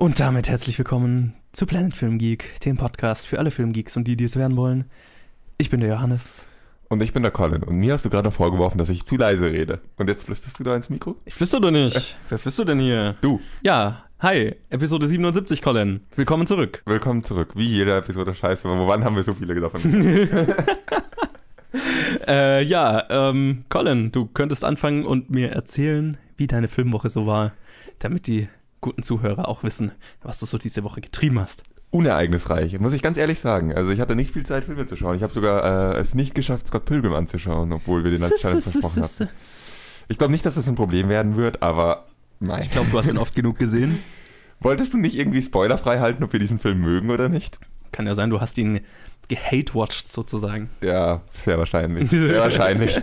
Und damit herzlich willkommen zu Planet Film Geek, dem Podcast für alle Filmgeeks und die, die es werden wollen. Ich bin der Johannes. Und ich bin der Colin. Und mir hast du gerade noch vorgeworfen, dass ich zu leise rede. Und jetzt flüsterst du da ins Mikro? Ich flüster doch nicht. Wer flüstert denn hier? Du. Ja, hi, Episode 77, Colin. Willkommen zurück. Willkommen zurück. Wie jede Episode scheiße. Aber wann haben wir so viele davon? äh, ja, ähm, Colin, du könntest anfangen und mir erzählen, wie deine Filmwoche so war, damit die guten Zuhörer auch wissen, was du so diese Woche getrieben hast. Unereignisreich, muss ich ganz ehrlich sagen. Also ich hatte nicht viel Zeit, Filme zu schauen. Ich habe sogar äh, es nicht geschafft, Scott Pilgrim anzuschauen, obwohl wir den als Challenge versprochen haben. Ich glaube nicht, dass das ein Problem werden wird, aber nein. Ich glaube, du hast ihn oft genug gesehen. Wolltest du nicht irgendwie spoilerfrei halten, ob wir diesen Film mögen oder nicht? Kann ja sein, du hast ihn gehate-watched sozusagen. Ja, sehr wahrscheinlich. Sehr wahrscheinlich.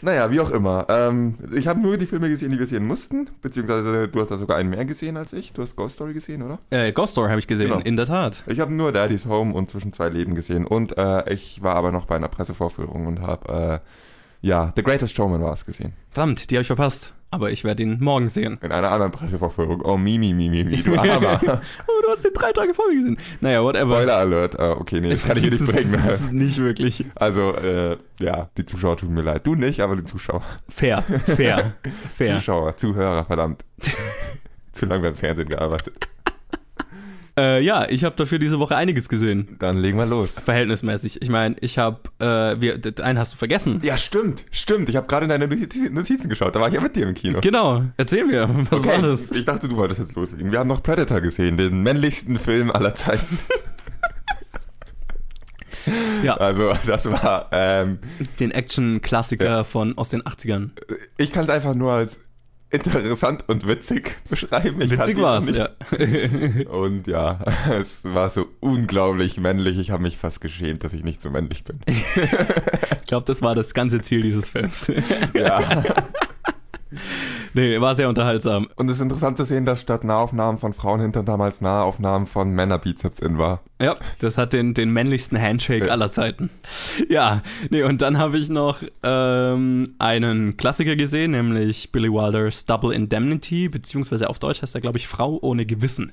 naja, wie auch immer. Ähm, ich habe nur die Filme gesehen, die wir sehen mussten. Beziehungsweise du hast da sogar einen mehr gesehen als ich. Du hast Ghost Story gesehen, oder? Äh, Ghost Story habe ich gesehen, genau. in der Tat. Ich habe nur Daddy's Home und Zwischen zwei Leben gesehen. Und äh, ich war aber noch bei einer Pressevorführung und habe, äh, ja, The Greatest Showman war es gesehen. Verdammt, die habe ich verpasst aber ich werde ihn morgen sehen. In einer anderen Pressevorführung. Oh, Mimi, Mimi, Mimi, du Armer. oh, du hast den drei Tage vor mir gesehen. Naja, whatever. Spoiler Alert. Uh, okay, nee, das kann ich hier nicht bringen. Das ist nicht wirklich. Also, äh, ja, die Zuschauer tun mir leid. Du nicht, aber die Zuschauer. Fair, fair, fair. Zuschauer, Zuhörer, verdammt. Zu lange beim Fernsehen gearbeitet. Äh, ja, ich habe dafür diese Woche einiges gesehen. Dann legen wir los. Verhältnismäßig. Ich meine, ich habe, äh, wir, einen hast du vergessen. Ja, stimmt, stimmt. Ich habe gerade in deine Notizen geschaut. Da war ich ja mit dir im Kino. Genau. Erzähl mir, was okay. war das? Ich dachte, du wolltest jetzt loslegen. Wir haben noch Predator gesehen, den männlichsten Film aller Zeiten. Ja. Also, das war. Ähm, Den Action-Klassiker ja. von aus den 80ern. Ich kann es einfach nur als interessant und witzig beschreiben. Ich witzig war es, ja. Und ja, es war so unglaublich männlich. Ich habe mich fast geschämt, dass ich nicht so männlich bin. ich glaube, das war das ganze Ziel dieses Films. ja. Nee, war sehr unterhaltsam. Und es ist interessant zu sehen, dass statt Nahaufnahmen von Frauenhintern damals Nahaufnahmen von Männerbizeps in war. Ja, das hat den, den männlichsten Handshake ja. aller Zeiten. Ja, nee, und dann habe ich noch ähm, einen Klassiker gesehen, nämlich Billy Wilders Double Indemnity, beziehungsweise auf Deutsch heißt er, glaube ich, Frau ohne Gewissen.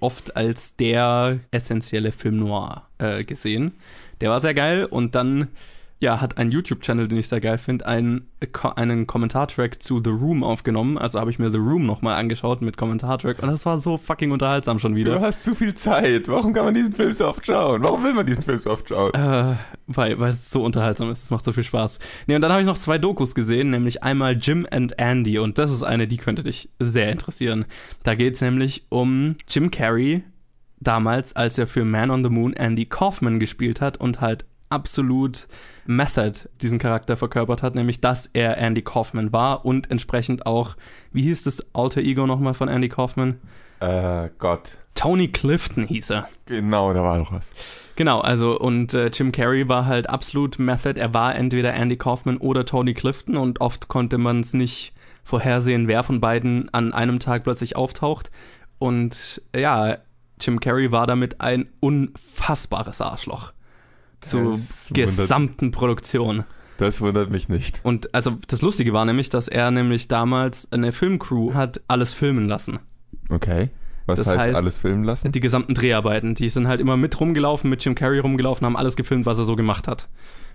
Oft als der essentielle Film noir äh, gesehen. Der war sehr geil und dann ja, hat einen YouTube-Channel, den ich sehr geil finde, einen, einen Kommentartrack zu The Room aufgenommen. Also habe ich mir The Room nochmal angeschaut mit Kommentartrack und das war so fucking unterhaltsam schon wieder. Du hast zu viel Zeit. Warum kann man diesen Film so oft schauen? Warum will man diesen Film so oft schauen? Äh, weil, weil es so unterhaltsam ist. Es macht so viel Spaß. Nee, und dann habe ich noch zwei Dokus gesehen, nämlich einmal Jim and Andy und das ist eine, die könnte dich sehr interessieren. Da geht es nämlich um Jim Carrey, damals, als er für Man on the Moon Andy Kaufman gespielt hat und halt absolut Method diesen Charakter verkörpert hat, nämlich dass er Andy Kaufman war und entsprechend auch, wie hieß das Alter Ego nochmal von Andy Kaufman? Äh, Gott. Tony Clifton hieß er. Genau, da war doch was. Genau, also und äh, Jim Carrey war halt absolut Method. Er war entweder Andy Kaufman oder Tony Clifton und oft konnte man es nicht vorhersehen, wer von beiden an einem Tag plötzlich auftaucht. Und ja, Jim Carrey war damit ein unfassbares Arschloch zur das gesamten wundert, Produktion. Das wundert mich nicht. Und also das Lustige war nämlich, dass er nämlich damals eine Filmcrew hat alles filmen lassen. Okay. Was das heißt, heißt alles filmen lassen? Die gesamten Dreharbeiten. Die sind halt immer mit rumgelaufen, mit Jim Carrey rumgelaufen, haben alles gefilmt, was er so gemacht hat.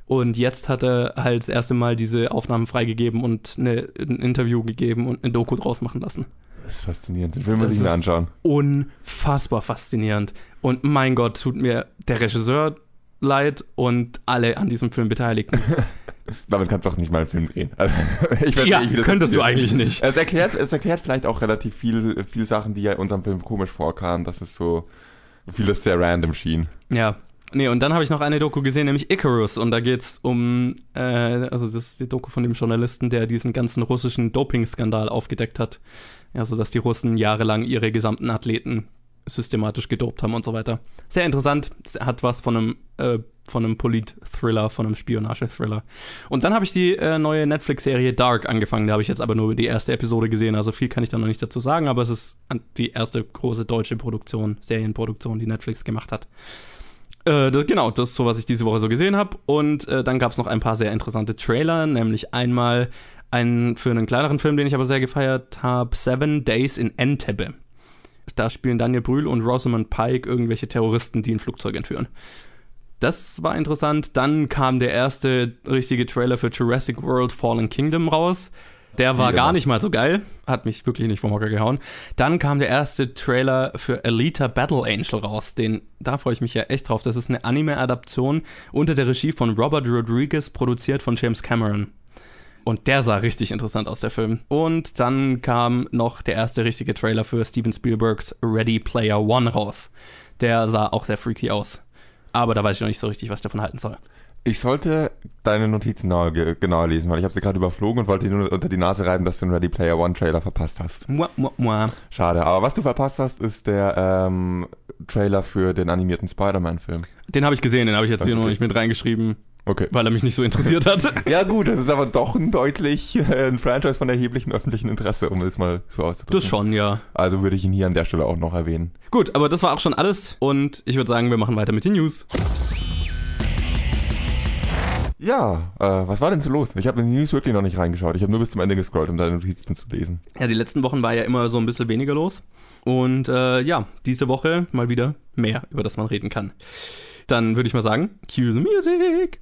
Und jetzt hat er halt das erste Mal diese Aufnahmen freigegeben und eine, ein Interview gegeben und eine Doku draus machen lassen. Das ist faszinierend. Den Film muss ich mir anschauen. Unfassbar faszinierend. Und mein Gott, tut mir der Regisseur leid und alle an diesem Film Beteiligten. Damit kannst du auch nicht mal einen Film drehen. Also, ich ja, nicht, könntest du eigentlich nicht. Es erklärt, es erklärt vielleicht auch relativ viel, viel Sachen, die ja in unserem Film komisch vorkamen, dass es so vieles sehr random schien. Ja. Nee, und dann habe ich noch eine Doku gesehen, nämlich Icarus. Und da geht es um, äh, also das ist die Doku von dem Journalisten, der diesen ganzen russischen Doping-Skandal aufgedeckt hat. Also, dass die Russen jahrelang ihre gesamten Athleten systematisch gedopt haben und so weiter. Sehr interessant, hat was von einem, äh, von einem Polit-Thriller, von einem Spionage-Thriller. Und dann habe ich die äh, neue Netflix-Serie Dark angefangen, da habe ich jetzt aber nur die erste Episode gesehen, also viel kann ich da noch nicht dazu sagen, aber es ist die erste große deutsche Produktion, Serienproduktion, die Netflix gemacht hat. Äh, das, genau, das ist so, was ich diese Woche so gesehen habe. Und äh, dann gab es noch ein paar sehr interessante Trailer, nämlich einmal einen für einen kleineren Film, den ich aber sehr gefeiert habe, Seven Days in Entebbe Da spielen Daniel Brühl und Rosamund Pike irgendwelche Terroristen, die ein Flugzeug entführen. Das war interessant. Dann kam der erste richtige Trailer für Jurassic World Fallen Kingdom raus. Der war gar nicht mal so geil. Hat mich wirklich nicht vom Hocker gehauen. Dann kam der erste Trailer für Alita Battle Angel raus. Den, da freue ich mich ja echt drauf. Das ist eine Anime-Adaption unter der Regie von Robert Rodriguez, produziert von James Cameron. Und der sah richtig interessant aus, der Film. Und dann kam noch der erste richtige Trailer für Steven Spielbergs Ready Player One raus. Der sah auch sehr freaky aus. Aber da weiß ich noch nicht so richtig, was ich davon halten soll. Ich sollte deine Notizen genauer lesen, weil ich habe sie gerade überflogen und wollte dir nur unter die Nase reiben, dass du einen Ready Player One Trailer verpasst hast. Mua, mua, mua. Schade, aber was du verpasst hast, ist der ähm, Trailer für den animierten Spider-Man-Film. Den habe ich gesehen, den habe ich jetzt okay. hier noch nicht mit reingeschrieben. Okay. Weil er mich nicht so interessiert hat. ja, gut, das ist aber doch ein deutlich äh, ein Franchise von erheblichem öffentlichen Interesse, um es mal so auszudrücken. Das schon, ja. Also würde ich ihn hier an der Stelle auch noch erwähnen. Gut, aber das war auch schon alles und ich würde sagen, wir machen weiter mit den News. Ja, äh, was war denn so los? Ich habe in die News wirklich noch nicht reingeschaut. Ich habe nur bis zum Ende gescrollt, um deine Notizen zu lesen. Ja, die letzten Wochen war ja immer so ein bisschen weniger los. Und äh, ja, diese Woche mal wieder mehr, über das man reden kann. Dann würde ich mal sagen, cue the music.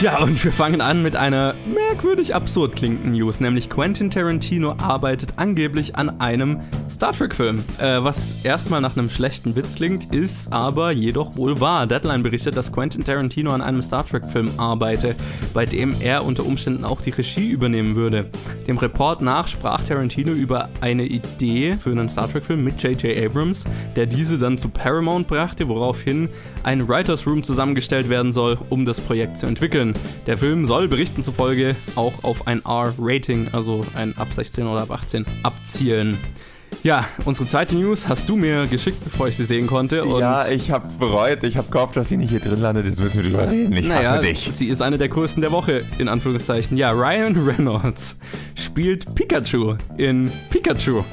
Ja, und wir fangen an mit einer merkwürdig absurd klingenden News, nämlich Quentin Tarantino arbeitet angeblich an einem Star Trek-Film. Äh, was erstmal nach einem schlechten Witz klingt, ist aber jedoch wohl wahr. Deadline berichtet, dass Quentin Tarantino an einem Star Trek-Film arbeite, bei dem er unter Umständen auch die Regie übernehmen würde. Dem Report nach sprach Tarantino über eine Idee für einen Star Trek-Film mit J.J. Abrams, der diese dann zu Paramount brachte, woraufhin ein Writers Room zusammengestellt werden soll, um das Projekt zu entwickeln. Der Film soll Berichten zufolge auch auf ein R-Rating, also ein ab 16 oder ab 18, abzielen. Ja, unsere zweite News hast du mir geschickt, bevor ich sie sehen konnte. ja, ich habe bereut. Ich habe gehofft, dass sie nicht hier drin landet. Jetzt müssen wir drüber reden. Ich naja, hasse dich. Sie ist eine der größten der Woche, in Anführungszeichen. Ja, Ryan Reynolds spielt Pikachu in Pikachu.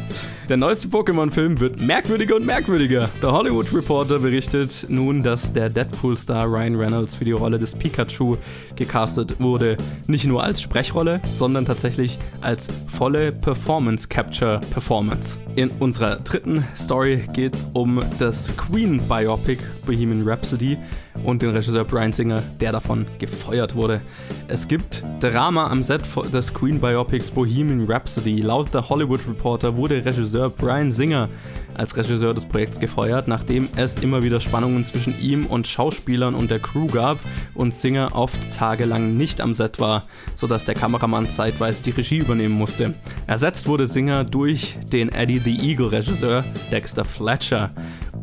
Der neueste Pokémon-Film wird merkwürdiger und merkwürdiger. Der Hollywood Reporter berichtet nun, dass der Deadpool-Star Ryan Reynolds für die Rolle des Pikachu gecastet wurde. Nicht nur als Sprechrolle, sondern tatsächlich als volle Performance-Capture-Performance. In unserer dritten Story geht es um das Queen-Biopic Bohemian Rhapsody und den Regisseur Brian Singer, der davon gefeuert wurde. Es gibt Drama am Set des Queen Biopics Bohemian Rhapsody. Laut The Hollywood Reporter wurde Regisseur Brian Singer als Regisseur des Projekts gefeuert, nachdem es immer wieder Spannungen zwischen ihm und Schauspielern und der Crew gab und Singer oft tagelang nicht am Set war, sodass der Kameramann zeitweise die Regie übernehmen musste. Ersetzt wurde Singer durch den Eddie the Eagle Regisseur Dexter Fletcher.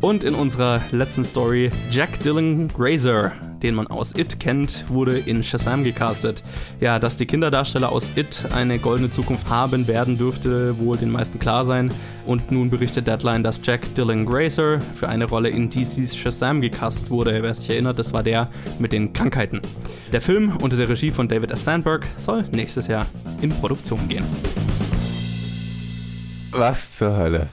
Und in unserer letzten Story, Jack Dylan Grazer, den man aus It kennt, wurde in Shazam gecastet. Ja, dass die Kinderdarsteller aus It eine goldene Zukunft haben werden, dürfte wohl den meisten klar sein. Und nun berichtet Deadline, dass Jack Dylan Grazer für eine Rolle in DC's Shazam gecastet wurde. Wer sich erinnert, das war der mit den Krankheiten. Der Film unter der Regie von David F. Sandberg soll nächstes Jahr in Produktion gehen. Was zur Hölle?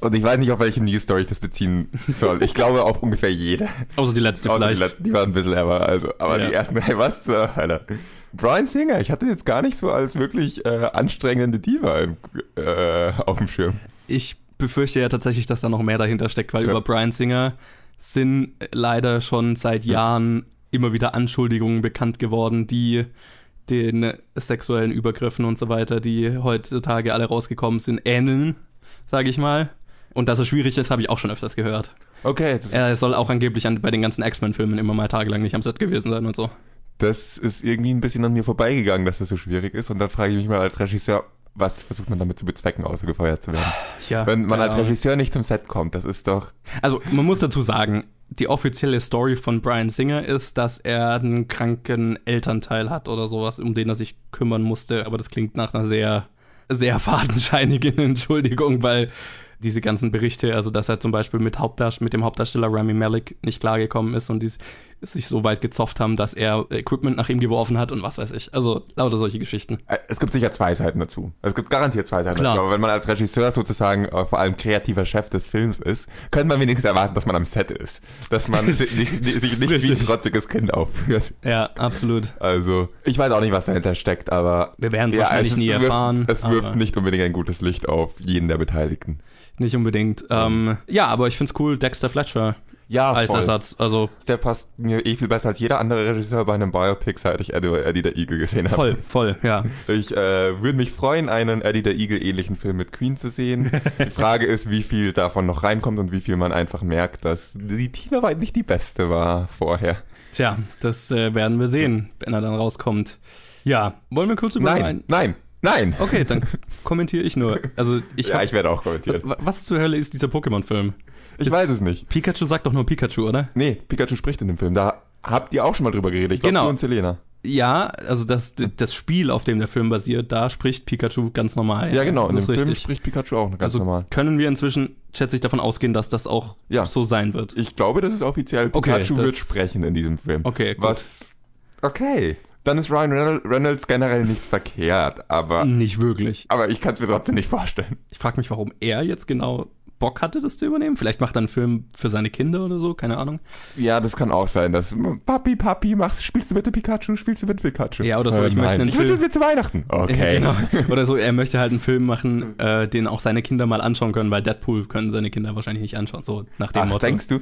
Und ich weiß nicht, auf welche News Story ich das beziehen soll. Ich glaube auf ungefähr jede. Außer die letzte Außer vielleicht. Die, letzte, die war ein bisschen ärmer, also. Aber ja. die ersten drei, was zur Hölle? Brian Singer, ich hatte jetzt gar nicht so als wirklich äh, anstrengende Diva im, äh, auf dem Schirm. Ich befürchte ja tatsächlich, dass da noch mehr dahinter steckt, weil ja. über Brian Singer sind leider schon seit Jahren immer wieder Anschuldigungen bekannt geworden, die den sexuellen Übergriffen und so weiter, die heutzutage alle rausgekommen sind, ähneln, sage ich mal. Und dass es schwierig ist, habe ich auch schon öfters gehört. Okay. er soll auch angeblich an, bei den ganzen X-Men-Filmen immer mal tagelang nicht am Set gewesen sein und so. Das ist irgendwie ein bisschen an mir vorbeigegangen, dass das so schwierig ist. Und dann frage ich mich mal als Regisseur, was versucht man damit zu bezwecken, außer gefeuert zu werden? Ja, Wenn man als Regisseur nicht zum Set kommt, das ist doch. Also, man muss dazu sagen, die offizielle Story von Brian Singer ist, dass er einen kranken Elternteil hat oder sowas, um den er sich kümmern musste. Aber das klingt nach einer sehr, sehr fadenscheinigen Entschuldigung, weil diese ganzen Berichte, also dass er zum Beispiel mit, Hauptdarst mit dem Hauptdarsteller Rami Malek nicht klargekommen ist und die sich so weit gezofft haben, dass er Equipment nach ihm geworfen hat und was weiß ich. Also lauter solche Geschichten. Äh, es gibt sicher zwei Seiten dazu. Es gibt garantiert zwei Seiten Klar. dazu. Aber wenn man als Regisseur sozusagen äh, vor allem kreativer Chef des Films ist, könnte man wenigstens erwarten, dass man am Set ist. Dass man sich nicht, sich nicht wie ein trotziges Kind aufführt. Ja, absolut. Also, ich weiß auch nicht, was dahinter steckt, aber Wir werden es wahrscheinlich es nie wirft, erfahren. Es wirft nicht unbedingt ein gutes Licht auf jeden der Beteiligten. Nicht unbedingt. Ähm, ja, aber ich find's cool, Dexter Fletcher Ja, als Ersatz. Also Der passt mir eh viel besser als jeder andere Regisseur bei einem Biopic, seit ich Eddie, Eddie der Eagle gesehen habe. voll, voll, ja. Ich äh, würde mich freuen, einen Eddie der Eagle ähnlichen Film mit Queen zu sehen. Die Frage ist, wie viel davon noch reinkommt und wie viel man einfach merkt, dass die Teamarbeit nicht die beste war vorher. Tja, das äh, werden wir sehen, wenn er dann rauskommt. Ja, wollen wir kurz über Nein, ein- nein, nein. Okay, dann kommentiere ich nur. Also ich ja, hab, ich werde auch kommentieren. Wa- Was zur Hölle ist dieser Pokémon-Film? Ich ist- weiß es nicht. Pikachu sagt doch nur Pikachu, oder? Nee, Pikachu spricht in dem Film. Da habt ihr auch schon mal drüber geredet. Ich glaube, Genau. du und Selena. Ja, also das, das Spiel, auf dem der Film basiert, da spricht Pikachu ganz normal. Ja, genau. In dem Film spricht Pikachu auch ganz Also normal. können wir inzwischen, schätze ich, davon ausgehen, dass das auch Ja. so sein wird. Ich glaube, das ist offiziell. Okay, Pikachu das- wird sprechen in diesem Film. Okay, gut. Was. Okay. Dann ist Ryan Reynolds- generell nicht verkehrt, aber, Nicht wirklich. aber ich kann es mir trotzdem nicht vorstellen. Ich frage mich, warum er jetzt genau Bock hatte, das zu übernehmen. Vielleicht macht er einen Film für seine Kinder oder so, keine Ahnung. Ja, das kann auch sein, dass Papi, Papi, machst, spielst du bitte Pikachu, spielst du bitte Pikachu? Ja, oder so, ich möchte einen ich Film- mir zu Weihnachten. Okay. Genau. Oder so, er möchte halt einen Film machen, äh, den auch seine Kinder mal anschauen können, weil Deadpool können seine Kinder wahrscheinlich nicht anschauen, so nach dem Ach, Motto. denkst du?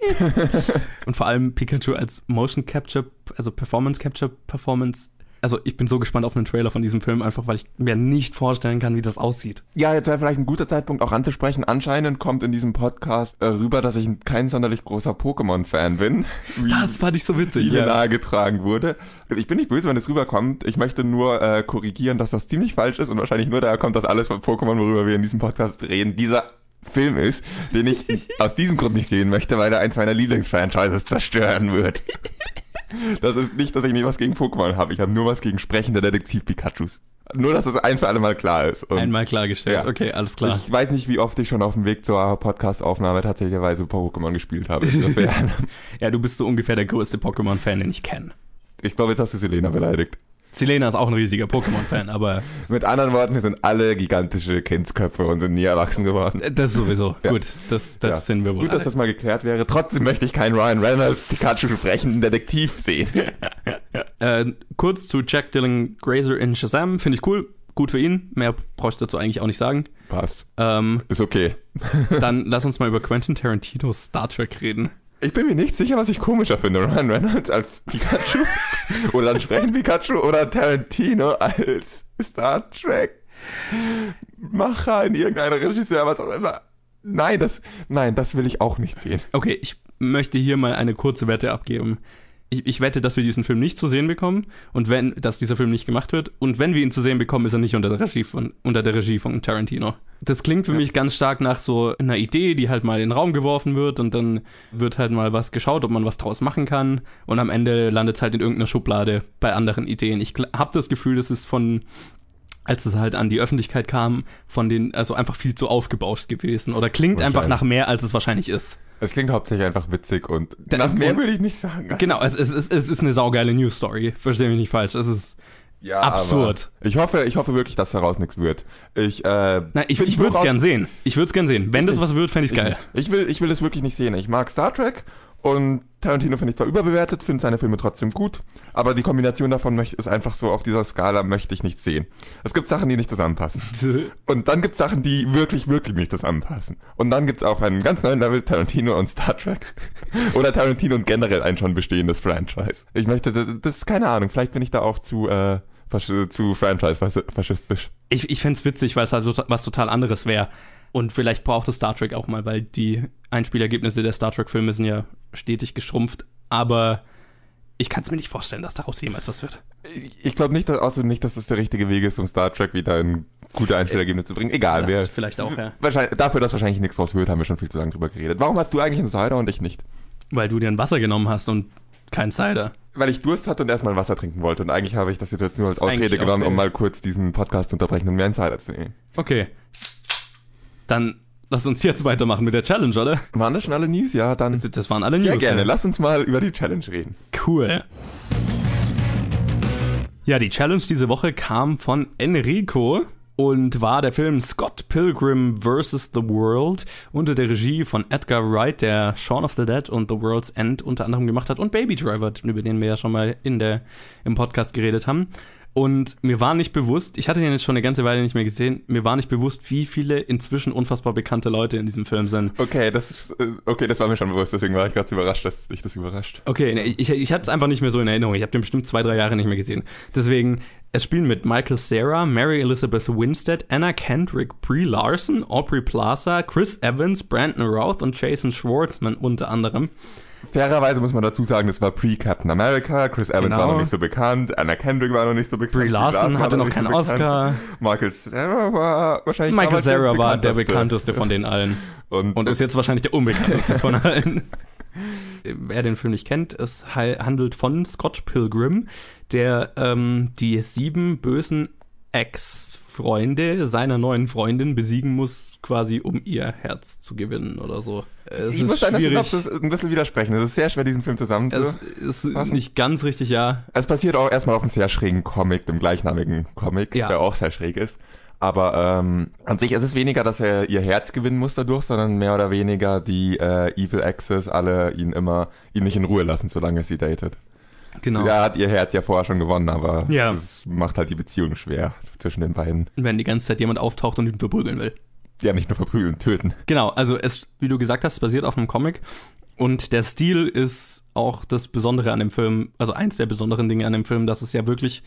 Und vor allem Pikachu als Motion Capture, also Performance Capture Performance. Also ich bin so gespannt auf einen Trailer von diesem Film, einfach weil ich mir nicht vorstellen kann, wie das aussieht. Ja, jetzt wäre vielleicht ein guter Zeitpunkt auch anzusprechen. Anscheinend kommt in diesem Podcast äh, rüber, dass ich kein sonderlich großer Pokémon-Fan bin. Wie, Das fand ich so witzig. wie mir Ja. nahegetragen wurde. Ich bin nicht böse, wenn es rüberkommt. Ich möchte nur äh, korrigieren, dass das ziemlich falsch ist und wahrscheinlich nur daher kommt, dass alles von Pokémon, worüber wir in diesem Podcast reden, dieser Film ist, den ich aus diesem Grund nicht sehen möchte, weil er eins meiner Lieblingsfranchises zerstören wird. Das ist nicht, dass ich nie was gegen Pokémon habe. Ich habe nur was gegen sprechende Detektiv-Pikachus. Nur, dass es ein für alle Mal klar ist. Und Einmal klargestellt. Ja. Okay, alles klar. Ich weiß nicht, wie oft ich schon auf dem Weg zur Podcast-Aufnahme tatsächlicherweise Pokémon gespielt habe. Ja, du bist so ungefähr der größte Pokémon-Fan, den ich kenne. ich glaube, jetzt hast du Selena beleidigt. Selena ist auch ein riesiger Pokémon-Fan, aber Mit anderen Worten, wir sind alle gigantische Kindsköpfe und sind nie erwachsen geworden. das sowieso. Ja. Gut, das, das Ja. sind wir wohl. Gut, dass das mal geklärt wäre. Trotzdem möchte ich keinen Ryan Reynolds Pikachu sprechenden Detektiv sehen. Äh, kurz zu Jack Dylan Grazer in Shazam. Finde ich cool. Gut für ihn. Mehr brauche ich dazu eigentlich auch nicht sagen. Passt. Ähm, Ist okay. dann lass uns mal über Quentin Tarantinos Star Trek reden. Ich bin mir nicht sicher, was ich komischer finde. Ryan Reynolds als Pikachu oder dann sprechen Pikachu oder Tarantino als Star Trek Macher in irgendeiner Regisseur, was auch immer. Nein, das, nein, das will ich auch nicht sehen. Okay, ich möchte hier mal eine kurze Wette abgeben. Ich, ich wette, dass wir diesen Film nicht zu sehen bekommen und wenn, dass dieser Film nicht gemacht wird und wenn wir ihn zu sehen bekommen, ist er nicht unter der Regie von, unter der Regie von Tarantino. Das klingt für Ja. mich ganz stark nach so einer Idee, die halt mal in den Raum geworfen wird und dann wird halt mal was geschaut, ob man was draus machen kann und am Ende landet es halt in irgendeiner Schublade bei anderen Ideen. Ich habe das Gefühl, das ist von als es halt an die Öffentlichkeit kam, von den, also einfach viel zu aufgebauscht gewesen oder klingt einfach nach mehr, als es wahrscheinlich ist. Es klingt hauptsächlich einfach witzig und Da- nach mehr würde ich nicht sagen. Genau, es, es, es, es ist eine saugeile News Story. Verstehe mich nicht falsch. Es ist. ja, absurd. Ich hoffe, ich hoffe wirklich, dass daraus nichts wird. Ich, äh, Nein, ich, ich würde es gern sehen. Ich würde es gern sehen. Wenn das was wird, fände ich geil. Ich will, ich will es wirklich nicht sehen. Ich mag Star Trek und Tarantino finde ich zwar überbewertet, finde seine Filme trotzdem gut, aber die Kombination davon ist einfach so auf dieser Skala möchte ich nicht sehen. Es gibt Sachen, die nicht zusammenpassen. Und dann gibt es Sachen, die wirklich, wirklich nicht zusammenpassen. Und dann gibt es auf einem ganz neuen Level Tarantino und Star Trek. Oder Tarantino und generell ein schon bestehendes Franchise. Ich möchte, das, ist keine Ahnung, vielleicht bin ich da auch zu, äh, zu Franchise-faschistisch. Ich, ich fände es witzig, weil es halt so- was total anderes wäre. Und vielleicht braucht es Star Trek auch mal, weil die Einspielergebnisse der Star Trek-Filme sind ja stetig geschrumpft. Aber ich kann es mir nicht vorstellen, dass daraus jemals was wird. Ich glaube nicht, dass, außerdem nicht, dass das der richtige Weg ist, um Star Trek wieder in gute Einspielergebnisse zu bringen. Egal, Das wer. vielleicht auch, ja. Wahrscheinlich, dafür, dass wahrscheinlich nichts draus wird, haben wir schon viel zu lange drüber geredet. Warum hast du eigentlich einen Cider und ich nicht? Weil du dir ein Wasser genommen hast und kein Cider. Weil ich Durst hatte und erstmal Wasser trinken wollte. Und eigentlich habe ich das jetzt nur als Ausrede genommen, um mal kurz diesen Podcast zu unterbrechen und mir einen Cider zu nehmen. Okay. Dann lass uns jetzt weitermachen mit der Challenge, oder? Waren das schon alle News? Ja, dann Das waren alle sehr News. gerne. ja. Lass uns mal über die Challenge reden. Cool. Ja, die Challenge diese Woche kam von Enrico und war der Film Scott Pilgrim vs. The World unter der Regie von Edgar Wright, der Shaun of the Dead und The World's End unter anderem gemacht hat und Baby Driver, über den wir ja schon mal in der, im Podcast geredet haben. Und mir war nicht bewusst, ich hatte den jetzt schon eine ganze Weile nicht mehr gesehen, mir war nicht bewusst, wie viele inzwischen unfassbar bekannte Leute in diesem Film sind. Okay, das ist, äh, okay, das war mir schon bewusst, deswegen war ich gerade überrascht, dass dich das überrascht. Okay, ne, ich, ich hatte es einfach nicht mehr so in Erinnerung. Ich habe den bestimmt zwei, drei Jahre nicht mehr gesehen. Deswegen, es spielen mit Michael Cera, Mary Elizabeth Winstead, Anna Kendrick, Brie Larson, Aubrey Plaza, Chris Evans, Brandon Routh und Jason Schwartzman unter anderem. Fairerweise muss man dazu sagen, das war pre-Captain America, Chris Evans Genau. war noch nicht so bekannt, Anna Kendrick war noch nicht so bekannt. Brie Larson war hatte noch keinen bekannt. Oscar. Michael Cera war wahrscheinlich Michael Cera war der bekannteste. von den allen. Und, Und ist jetzt wahrscheinlich der unbekannteste von allen. Wer den Film nicht kennt, es handelt von Scott Pilgrim, der ähm, die sieben bösen Ex-Freunde seiner neuen Freundin besiegen muss, quasi um ihr Herz zu gewinnen oder so. Es ich muss ist deiner. Synopsis ein bisschen widersprechen. Es ist sehr schwer, diesen Film Es zusammenzufassen. ist fassen. nicht ganz richtig, ja. Es basiert auch erstmal auf einem sehr schrägen Comic, dem gleichnamigen Comic, Ja. der auch sehr schräg ist. Aber ähm, an sich ist es weniger, dass er ihr Herz gewinnen muss dadurch, sondern mehr oder weniger die äh, Evil Exes alle ihn immer, ihn nicht in Ruhe lassen, solange sie datet. Genau. Er hat ihr Herz ja vorher schon gewonnen, aber Ja. das macht halt die Beziehung schwer zwischen den beiden. Wenn die ganze Zeit jemand auftaucht und ihn verprügeln will. Ja, nicht nur verprügeln, töten. Genau, also es, wie du gesagt hast, basiert auf einem Comic und der Stil ist auch das Besondere an dem Film, also eins der besonderen Dinge an dem Film, dass es ja wirklich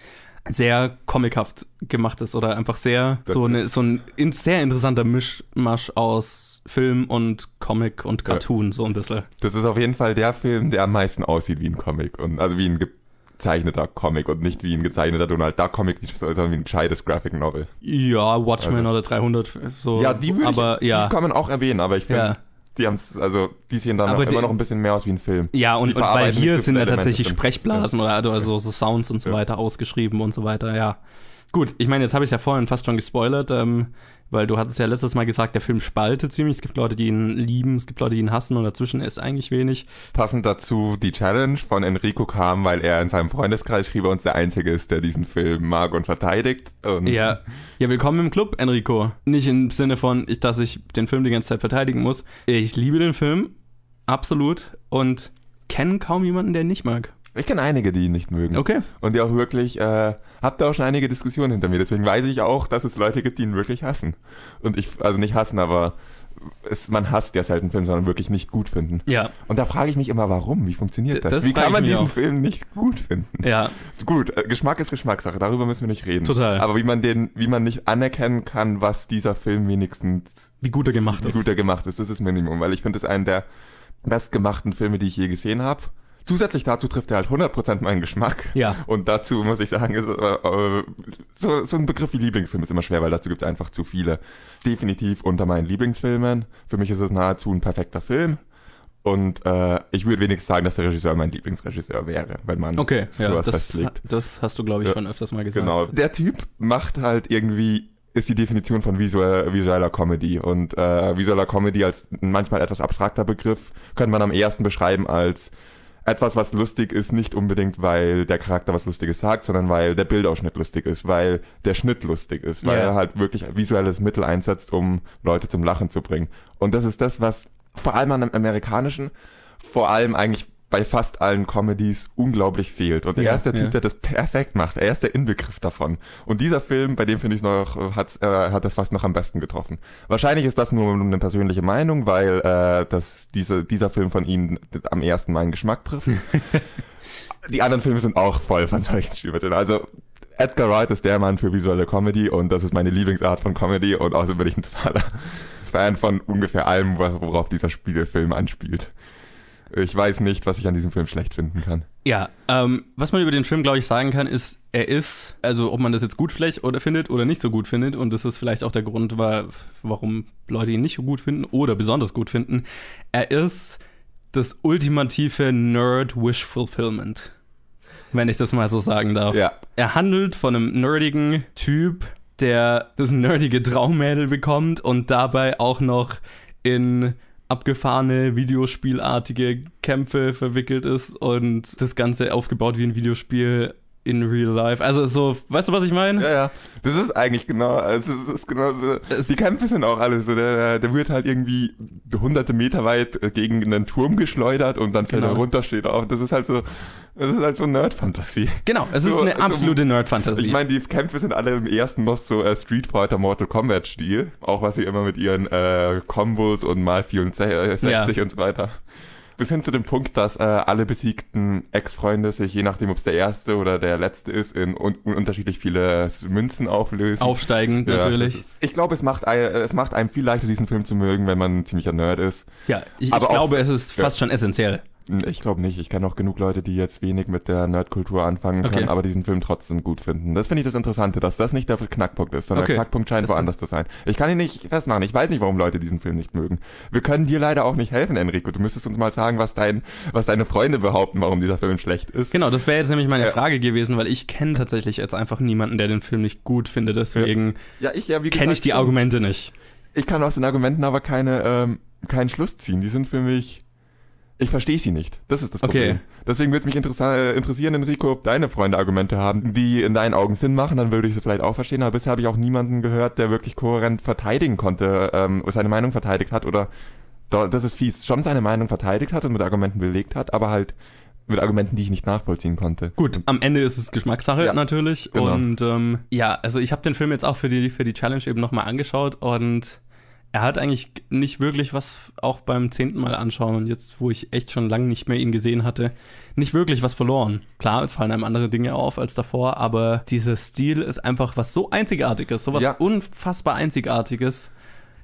sehr comichaft gemacht ist oder einfach sehr Das so, eine, so ein in, sehr interessanter Mischmasch aus Film und Comic und Cartoon, so ein bisschen. Das ist auf jeden Fall der Film, der am meisten aussieht wie ein Comic und also wie ein gezeichneter Comic und nicht wie ein gezeichneter Donald Duck Comic, sondern wie ein gescheites Graphic Novel. Ja, Watchmen oder 300, so. Also Ja, die würde aber ich, ja. die kann man auch erwähnen, aber ich finde, Ja. die haben es, also die sehen dann die- immer noch ein bisschen mehr aus wie ein Film. Ja, und, und weil hier sind ja tatsächlich Elemente. Sprechblasen oder also so Sounds und so Ja. weiter ausgeschrieben und so weiter, ja. Gut, ich meine, jetzt habe ich ja vorhin fast schon gespoilert, ähm, weil du hattest ja letztes Mal gesagt, der Film spaltet ziemlich. Es gibt Leute, die ihn lieben, es gibt Leute, die ihn hassen und dazwischen ist eigentlich wenig. Passend dazu, die Challenge von Enrico kam, weil er in seinem Freundeskreis schrieb und der Einzige ist, der diesen Film mag und verteidigt. Und Ja, ja, willkommen im Club, Enrico. Nicht im Sinne von, ich, dass ich den Film die ganze Zeit verteidigen muss. Ich liebe den Film, absolut, und kenne kaum jemanden, der ihn nicht mag. Ich kenne einige, die ihn nicht mögen. Okay. Und die auch wirklich, äh, hab da auch schon einige Diskussionen hinter mir. Deswegen weiß ich auch, dass es Leute gibt, die ihn wirklich hassen. Und ich, also nicht hassen, aber es, man hasst ja selten Film, sondern wirklich nicht gut finden. Ja, Und da frage ich mich immer, warum? Wie funktioniert das? das Wie kann man diesen auch. Film nicht gut finden? ja, Gut, äh, Geschmack ist Geschmackssache, darüber müssen wir nicht reden. Total. Aber wie man den, wie man nicht anerkennen kann, was dieser Film wenigstens, wie gut er gemacht wie ist. gut er gemacht ist, das ist das Minimum, weil ich finde, es ist einen der bestgemachten Filme, die ich je gesehen habe. Zusätzlich dazu trifft er halt 100% meinen Geschmack. Ja. Und dazu muss ich sagen, ist, äh, äh, so, so ein Begriff wie Lieblingsfilm ist immer schwer, weil dazu gibt es einfach zu viele. Definitiv unter meinen Lieblingsfilmen. Für mich ist es nahezu ein perfekter Film. Und äh, ich würde wenigstens sagen, dass der Regisseur mein Lieblingsregisseur wäre, wenn man Okay, ja, sowas das, festlegt. das hast du, glaube ich, Ja. schon öfters mal gesagt. Genau. Der Typ macht halt irgendwie, ist die Definition von visuell, visueller Comedy. Und äh, visueller Comedy als manchmal etwas abstrakter Begriff könnte man am ehesten beschreiben als etwas, was lustig ist, nicht unbedingt, weil der Charakter was Lustiges sagt, sondern weil der Bildausschnitt lustig ist, weil der Schnitt lustig ist, weil Ja. er halt wirklich ein visuelles Mittel einsetzt, um Leute zum Lachen zu bringen. Und das ist das, was vor allem an dem amerikanischen, vor allem eigentlich bei fast allen Comedies unglaublich fehlt. Und er ist der Typ, der das perfekt macht. Er ist der Inbegriff davon. Und dieser Film, bei dem finde ich es noch, hat, äh, hat das fast noch am besten getroffen. Wahrscheinlich ist das nur eine persönliche Meinung, weil äh, das, diese, dieser Film von ihm am ersten meinen Geschmack trifft. Die anderen Filme sind auch voll von solchen Schüberteln. Also Edgar Wright ist der Mann für visuelle Comedy und das ist meine Lieblingsart von Comedy und außerdem bin ich ein totaler Fan von ungefähr allem, wo- worauf dieser Spielfilm anspielt. Ich weiß nicht, was ich an diesem Film schlecht finden kann. Ja, ähm, was man über den Film, glaube ich, sagen kann, ist, er ist, also ob man das jetzt gut vielleicht oder findet oder nicht so gut findet, und das ist vielleicht auch der Grund, wa- warum Leute ihn nicht so gut finden oder besonders gut finden, er ist das ultimative Nerd-Wish-Fulfillment. Wenn ich das mal so sagen darf. Ja. Er handelt von einem nerdigen Typ, der das nerdige Traummädel bekommt und dabei auch noch in abgefahrene Videospielartige Kämpfe verwickelt ist und das Ganze aufgebaut wie ein Videospiel in real life. Also so, weißt du, was ich meine? Ja, ja. Das ist eigentlich genau, also es ist genau so. Die Kämpfe sind auch alle so. Der, der wird halt irgendwie hunderte Meter weit gegen einen Turm geschleudert und dann fällt Genau. er runter, steht auf. Das ist halt so, das ist halt so Nerd-Fantasie. Genau, es ist So, eine also, absolute Nerd-Fantasie. Ich meine, die Kämpfe sind alle im ersten noch so äh, Street Fighter Mortal Kombat Stil. Auch was sie immer mit ihren äh, Combos und mal 64 Ja. und so weiter. Bis hin zu dem Punkt, dass äh, alle besiegten Ex-Freunde sich, je nachdem ob es der erste oder der letzte ist, in un unterschiedlich viele Münzen auflösen. Aufsteigend Ja, natürlich. ist- Ich glaube, es macht, es macht einem viel leichter, diesen Film zu mögen, wenn man ein ziemlicher Nerd ist. Ja, ich, ich auch- glaube, es ist Ja. fast schon essentiell. Ich glaube nicht. Ich kenne auch genug Leute, die jetzt wenig mit der Nerdkultur anfangen Okay. können, aber diesen Film trotzdem gut finden. Das finde ich das Interessante, dass das nicht der Knackpunkt ist, sondern Okay. der Knackpunkt scheint Das- woanders zu sein. Ich kann ihn nicht festmachen. Ich weiß nicht, warum Leute diesen Film nicht mögen. Wir können dir leider auch nicht helfen, Enrico. Du müsstest uns mal sagen, was dein, was deine Freunde behaupten, warum dieser Film schlecht ist. Genau, das wäre jetzt nämlich meine Ja. Frage gewesen, weil ich kenne tatsächlich jetzt einfach niemanden, der den Film nicht gut findet. Deswegen Ja, ich ja, wie kenne ich die. Argumente nicht. Ich kann aus den Argumenten aber keine, ähm, keinen Schluss ziehen. Die sind für mich. Ich verstehe sie nicht. Das ist das Okay. Problem. Deswegen würde es mich äh, interessieren, Enrico, ob deine Freunde Argumente haben, die in deinen Augen Sinn machen, dann würde ich sie vielleicht auch verstehen. Aber bisher habe ich auch niemanden gehört, der wirklich kohärent verteidigen konnte, ähm, seine Meinung verteidigt hat oder da- das ist fies, schon seine Meinung verteidigt hat und mit Argumenten belegt hat, aber halt mit Argumenten, die ich nicht nachvollziehen konnte. Gut, am Ende ist es Geschmackssache Ja, natürlich. genau. Und ähm, ja, also ich habe den Film jetzt auch für die, für die Challenge eben nochmal angeschaut und er hat eigentlich nicht wirklich was, auch beim zehnten Mal anschauen und jetzt, wo ich echt schon lange nicht mehr ihn gesehen hatte, nicht wirklich was verloren. Klar, es fallen einem andere Dinge auf als davor, aber dieser Stil ist einfach was so Einzigartiges, sowas Ja. unfassbar Einzigartiges,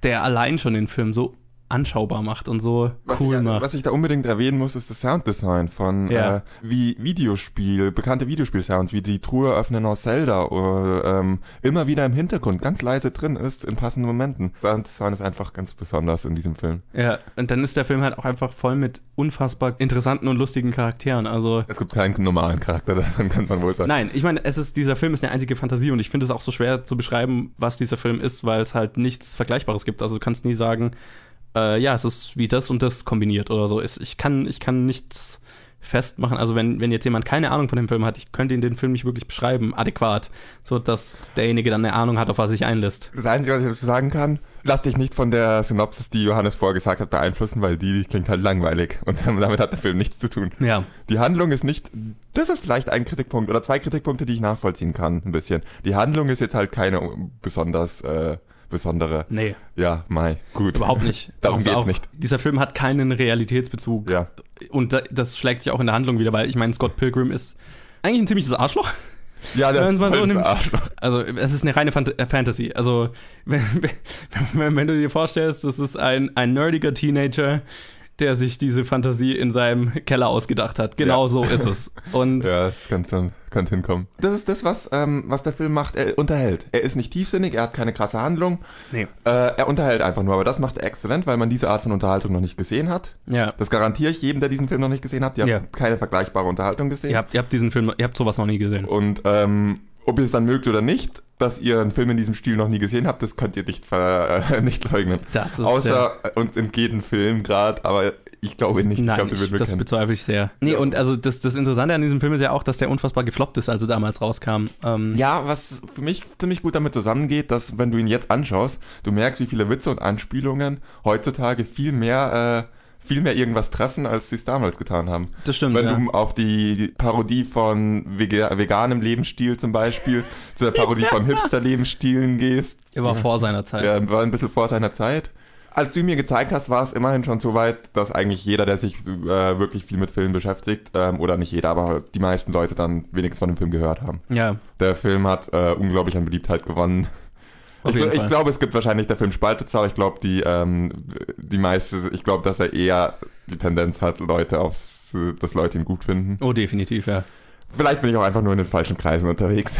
der allein schon den Film so anschaubar macht und so Was cool ich, macht. Was ich da unbedingt erwähnen muss, ist das Sounddesign von Ja. äh, wie Videospiel, bekannte Videospiel-Sounds, wie die Truhe öffnen aus Zelda oder ähm, immer wieder im Hintergrund ganz leise drin ist in passenden Momenten. Sounddesign ist einfach ganz besonders in diesem Film. Ja, und dann ist der Film halt auch einfach voll mit unfassbar interessanten und lustigen Charakteren. Also, Es gibt keinen normalen Charakter, daran kann man wohl sagen. nein, ich meine, es ist, dieser Film ist eine einzige Fantasie und ich finde es auch so schwer zu beschreiben, was dieser Film ist, weil es halt nichts Vergleichbares gibt. Also, du kannst nie sagen, äh, ja, es ist wie das und das kombiniert oder so. Ich kann, ich kann nichts festmachen. Also, wenn, wenn jetzt jemand keine Ahnung von dem Film hat, ich könnte ihn den Film nicht wirklich beschreiben, adäquat, so dass derjenige dann eine Ahnung hat, auf was er sich einlässt. Das Einzige, was ich dazu sagen kann, lass dich nicht von der Synopsis, die Johannes vorher gesagt hat, beeinflussen, weil die klingt halt langweilig und damit hat der Film nichts zu tun. Ja. Die Handlung ist nicht, das ist vielleicht ein Kritikpunkt oder zwei Kritikpunkte, die ich nachvollziehen kann, ein bisschen. Die Handlung ist jetzt halt keine besonders äh, besondere. Nee, Ja, Mai, gut. überhaupt nicht. Darum Das geht's auch, nicht. Dieser Film hat keinen Realitätsbezug. Ja. Und da, das schlägt sich auch in der Handlung wieder, weil ich meine, Scott Pilgrim ist eigentlich ein ziemliches Arschloch. Ja, der Wenn ist so nimmt. Arschloch. Also, es ist eine reine Fant äh, Fantasy. Also, wenn, wenn, wenn du dir vorstellst, das ist ein, ein nerdiger Teenager, der sich diese Fantasie in seinem Keller ausgedacht hat. Genau Ja. so ist es. Und Ja, das kann schon, könnte hinkommen. Das ist das, was, ähm, was der Film macht. Er unterhält. Er ist nicht tiefsinnig, er hat keine krasse Handlung. nee. Äh, er unterhält einfach nur, aber das macht er exzellent, weil man diese Art von Unterhaltung noch nicht gesehen hat. Ja. Das garantiere ich jedem, der diesen Film noch nicht gesehen hat. Ihr Ja. habt keine vergleichbare Unterhaltung gesehen. Ihr habt, ihr habt diesen Film, ihr habt sowas noch nie gesehen. Und ähm, ob ihr es dann mögt oder nicht, dass ihr einen Film in diesem Stil noch nie gesehen habt, das könnt ihr nicht, ver äh, nicht leugnen. Das ist Außer uns entgeht ein Film gerade, aber ich glaube nicht. Nein, ich glaube, den ich, das kennen. bezweifle ich sehr. Nee, Ja. und also das, das Interessante an diesem Film ist ja auch, dass der unfassbar gefloppt ist, als er damals rauskam. Ähm, Ja, was für mich ziemlich gut damit zusammengeht, dass wenn du ihn jetzt anschaust, du merkst, wie viele Witze und Anspielungen heutzutage viel mehr, äh, viel mehr irgendwas treffen, als sie es damals getan haben. Das stimmt, Wenn ja. du auf die Parodie von vega veganem Lebensstil zum Beispiel, zur Parodie von Hipster-Lebensstilen gehst, Er war vor seiner Zeit. ja, war ein bisschen vor seiner Zeit. Als du ihn mir gezeigt hast, war es immerhin schon so weit, dass eigentlich jeder, der sich äh, wirklich viel mit Filmen beschäftigt, ähm, oder nicht jeder, aber die meisten Leute dann wenigstens von dem Film gehört haben. ja. Der Film hat äh, unglaublich an Beliebtheit gewonnen. Auf ich ich glaube, es gibt wahrscheinlich, der Film spaltet zwar, ich glaube, die, ähm, die meiste, ich glaube, dass er eher die Tendenz hat, Leute aufs, dass Leute ihn gut finden. Oh, definitiv, ja. Vielleicht bin ich auch einfach nur in den falschen Kreisen unterwegs.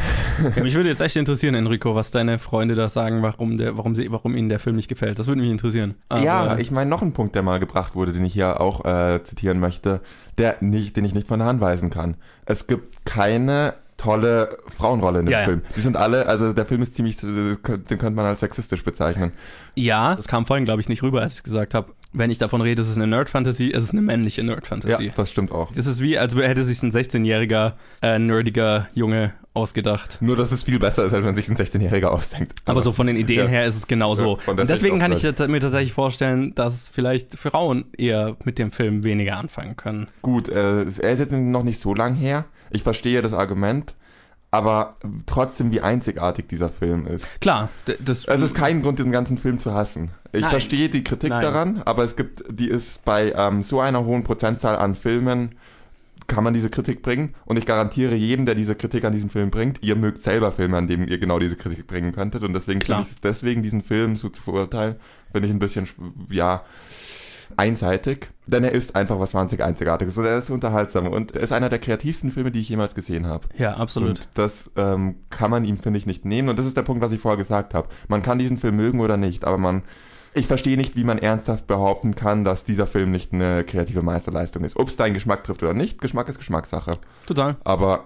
Ja, mich würde jetzt echt interessieren, Enrico, was deine Freunde da sagen, warum, der, warum, sie, warum ihnen der Film nicht gefällt. Das würde mich interessieren. Aber- ja, ich meine, noch ein Punkt, der mal gebracht wurde, den ich hier auch äh, zitieren möchte, der nicht, den ich nicht von der Hand weisen kann. Es gibt keine tolle Frauenrolle in dem Ja. Film. Die sind alle, also der Film ist ziemlich, den könnte man als sexistisch bezeichnen. Ja, das kam vorhin, glaube ich, nicht rüber, als ich gesagt habe. Wenn ich davon rede, es ist eine Nerd-Fantasy, es ist eine männliche Nerd-Fantasy. Ja, das stimmt auch. Das ist wie, als hätte sich ein 16-jähriger, äh, nerdiger Junge ausgedacht. Nur, dass es viel besser ist, als wenn sich ein 16-Jähriger ausdenkt. Aber so von den Ideen Ja. her ist es genauso. Ja, deswegen kann ich mir tatsächlich vorstellen, dass vielleicht Frauen eher mit dem Film weniger anfangen können. Gut, äh, er ist jetzt noch nicht so lang her. Ich verstehe das Argument, aber trotzdem, wie einzigartig dieser Film ist. Klar, das Es ist kein Grund, diesen ganzen Film zu hassen. Ich Nein. verstehe die Kritik Nein. daran, aber es gibt, die ist bei ähm, so einer hohen Prozentzahl an Filmen, kann man diese Kritik bringen. Und ich garantiere jedem, der diese Kritik an diesem Film bringt, ihr mögt selber Filme, an denen ihr genau diese Kritik bringen könntet. Und deswegen Klar. finde ich, deswegen diesen Film so zu verurteilen, finde ich ein bisschen, sch- ja, einseitig. Denn er ist einfach was wahnsinnig Einzigartiges und er ist unterhaltsam. Und er ist einer der kreativsten Filme, die ich jemals gesehen habe. ja, absolut. Und das ähm, kann man ihm, finde ich, nicht nehmen. Und das ist der Punkt, was ich vorher gesagt habe. Man kann diesen Film mögen oder nicht, aber man. Ich verstehe nicht, wie man ernsthaft behaupten kann, dass dieser Film nicht eine kreative Meisterleistung ist. Ob es deinen Geschmack trifft oder nicht, Geschmack ist Geschmackssache. Total, Aber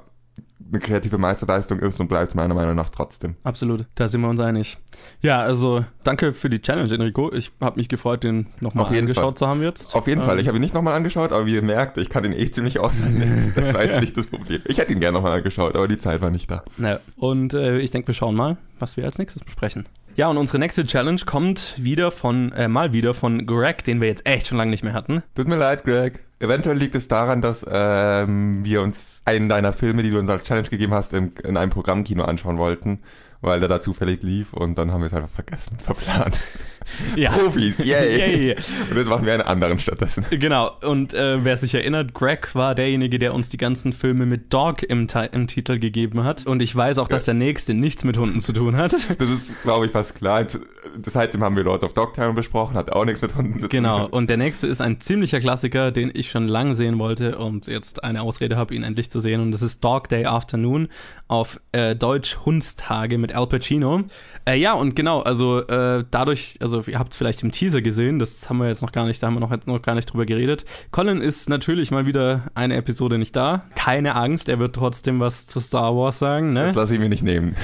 eine kreative Meisterleistung ist und bleibt es meiner Meinung nach trotzdem. absolut. Da sind wir uns einig. Ja, also danke für die Challenge, Enrico. Ich habe mich gefreut, den nochmal angeschaut zu haben jetzt. Auf jeden Ähm, Fall. Ich habe ihn nicht nochmal angeschaut, aber wie ihr merkt, ich kann ihn eh ziemlich auswendig. Das war jetzt nicht das Problem. Ich hätte ihn gerne nochmal angeschaut, aber die Zeit war nicht da. Ja. Und äh, ich denke, wir schauen mal, was wir als nächstes besprechen. Ja, und unsere nächste Challenge kommt wieder von, äh, mal wieder von Greg, den wir jetzt echt schon lange nicht mehr hatten. Tut mir leid, Greg. Eventuell liegt es daran, dass ähm, wir uns einen deiner Filme, die du uns als Challenge gegeben hast, in, in einem Programmkino anschauen wollten, weil der da zufällig lief und dann haben wir es einfach vergessen, verplant. Ja. Profis, yay. Yay. Und jetzt machen wir einen anderen stattdessen. Genau, und äh, wer sich erinnert, Greg war derjenige, der uns die ganzen Filme mit Dog im, im Titel gegeben hat. Und ich weiß auch, dass der nächste nichts mit Hunden zu tun hat. Das ist, glaube ich, fast klar. Seitdem haben wir Lords of Dogtown besprochen, hat auch nichts mit Hunden zu tun. Genau, und der nächste ist ein ziemlicher Klassiker, den ich schon lange sehen wollte und jetzt eine Ausrede habe, ihn endlich zu sehen. Und das ist Dog Day Afternoon auf äh, Deutsch Hundstage mit Al Pacino. Äh, ja, und genau, also äh, dadurch, also ihr habt es vielleicht im Teaser gesehen, das haben wir jetzt noch gar nicht, da haben wir noch, noch gar nicht drüber geredet. Colin ist natürlich mal wieder eine Episode nicht da. Keine Angst, er wird trotzdem was zu Star Wars sagen, ne? Das lasse ich mir nicht nehmen.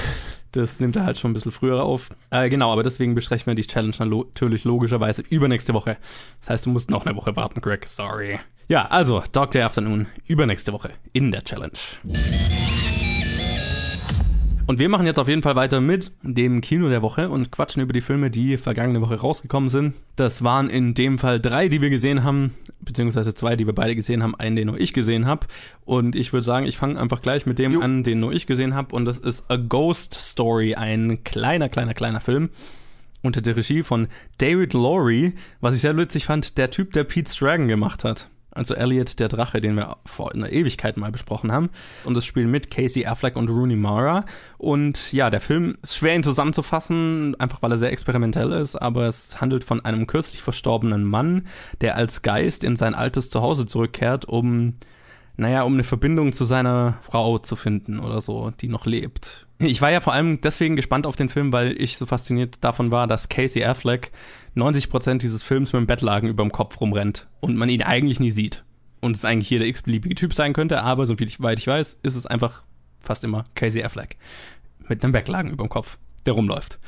Das nimmt er halt schon ein bisschen früher auf. Äh, genau, aber deswegen besprechen wir die Challenge natürlich logischerweise übernächste Woche. Das heißt, du musst noch eine Woche warten, Greg. Sorry. Ja, also, Day Afternoon übernächste Woche in der Challenge. Und wir machen jetzt auf jeden Fall weiter mit dem Kino der Woche und quatschen über die Filme, die vergangene Woche rausgekommen sind. Das waren in dem Fall drei, die wir gesehen haben, beziehungsweise zwei, die wir beide gesehen haben, einen, den nur ich gesehen habe. Und ich würde sagen, ich fange einfach gleich mit dem Jo. an, den nur ich gesehen habe. Und das ist A Ghost Story, ein kleiner, kleiner, kleiner Film unter der Regie von David Lowry, was ich sehr witzig fand, der Typ, der Pete's Dragon gemacht hat. Also Elliot der Drache, den wir vor einer Ewigkeit mal besprochen haben. Und das spielen mit Casey Affleck und Rooney Mara. Und ja, der Film ist schwer ihn zusammenzufassen, einfach weil er sehr experimentell ist, aber es handelt von einem kürzlich verstorbenen Mann, der als Geist in sein altes Zuhause zurückkehrt, um naja, um eine Verbindung zu seiner Frau zu finden oder so, die noch lebt. Ich war ja vor allem deswegen gespannt auf den Film, weil ich so fasziniert davon war, dass Casey Affleck 90% dieses Films mit dem Bettlaken über dem Kopf rumrennt und man ihn eigentlich nie sieht. Und es eigentlich jeder x-beliebige Typ sein könnte, aber so viel ich, weit ich weiß, ist es einfach fast immer Casey Affleck. Mit einem Bettlaken über dem Kopf, der rumläuft.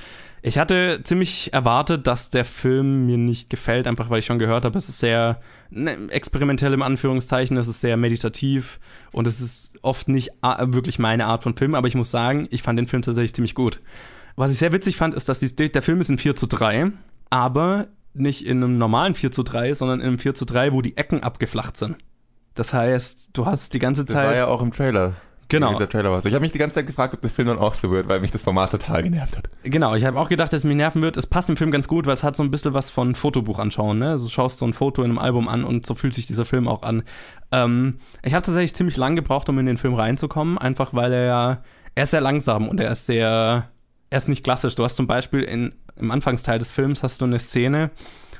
Ich hatte ziemlich erwartet, dass der Film mir nicht gefällt, einfach weil ich schon gehört habe, es ist sehr ne, experimentell im Anführungszeichen, es ist sehr meditativ und es ist oft nicht wirklich meine Art von Film, aber ich muss sagen, ich fand den Film tatsächlich ziemlich gut. Was ich sehr witzig fand, ist, dass die, der Film ist in 4 zu 3, aber nicht in einem normalen 4 zu 3, sondern in einem 4 zu 3, wo die Ecken abgeflacht sind. Das heißt, du hast die ganze Das Zeit. war ja auch im Trailer. Genau. Der Trailer war so. Ich habe mich die ganze Zeit gefragt, ob der Film dann auch so wird, weil mich das Format total genervt hat. Genau, ich habe auch gedacht, dass es mich nerven wird. Es passt im Film ganz gut, weil es hat so ein bisschen was von Fotobuch anschauen. Ne? Also du schaust so ein Foto in einem Album an und so fühlt sich dieser Film auch an. Ähm, ich habe tatsächlich ziemlich lang gebraucht, um in den Film reinzukommen, einfach weil er ja, er ist sehr langsam und er ist sehr, er ist nicht klassisch. Du hast zum Beispiel in, im Anfangsteil des Films hast du eine Szene,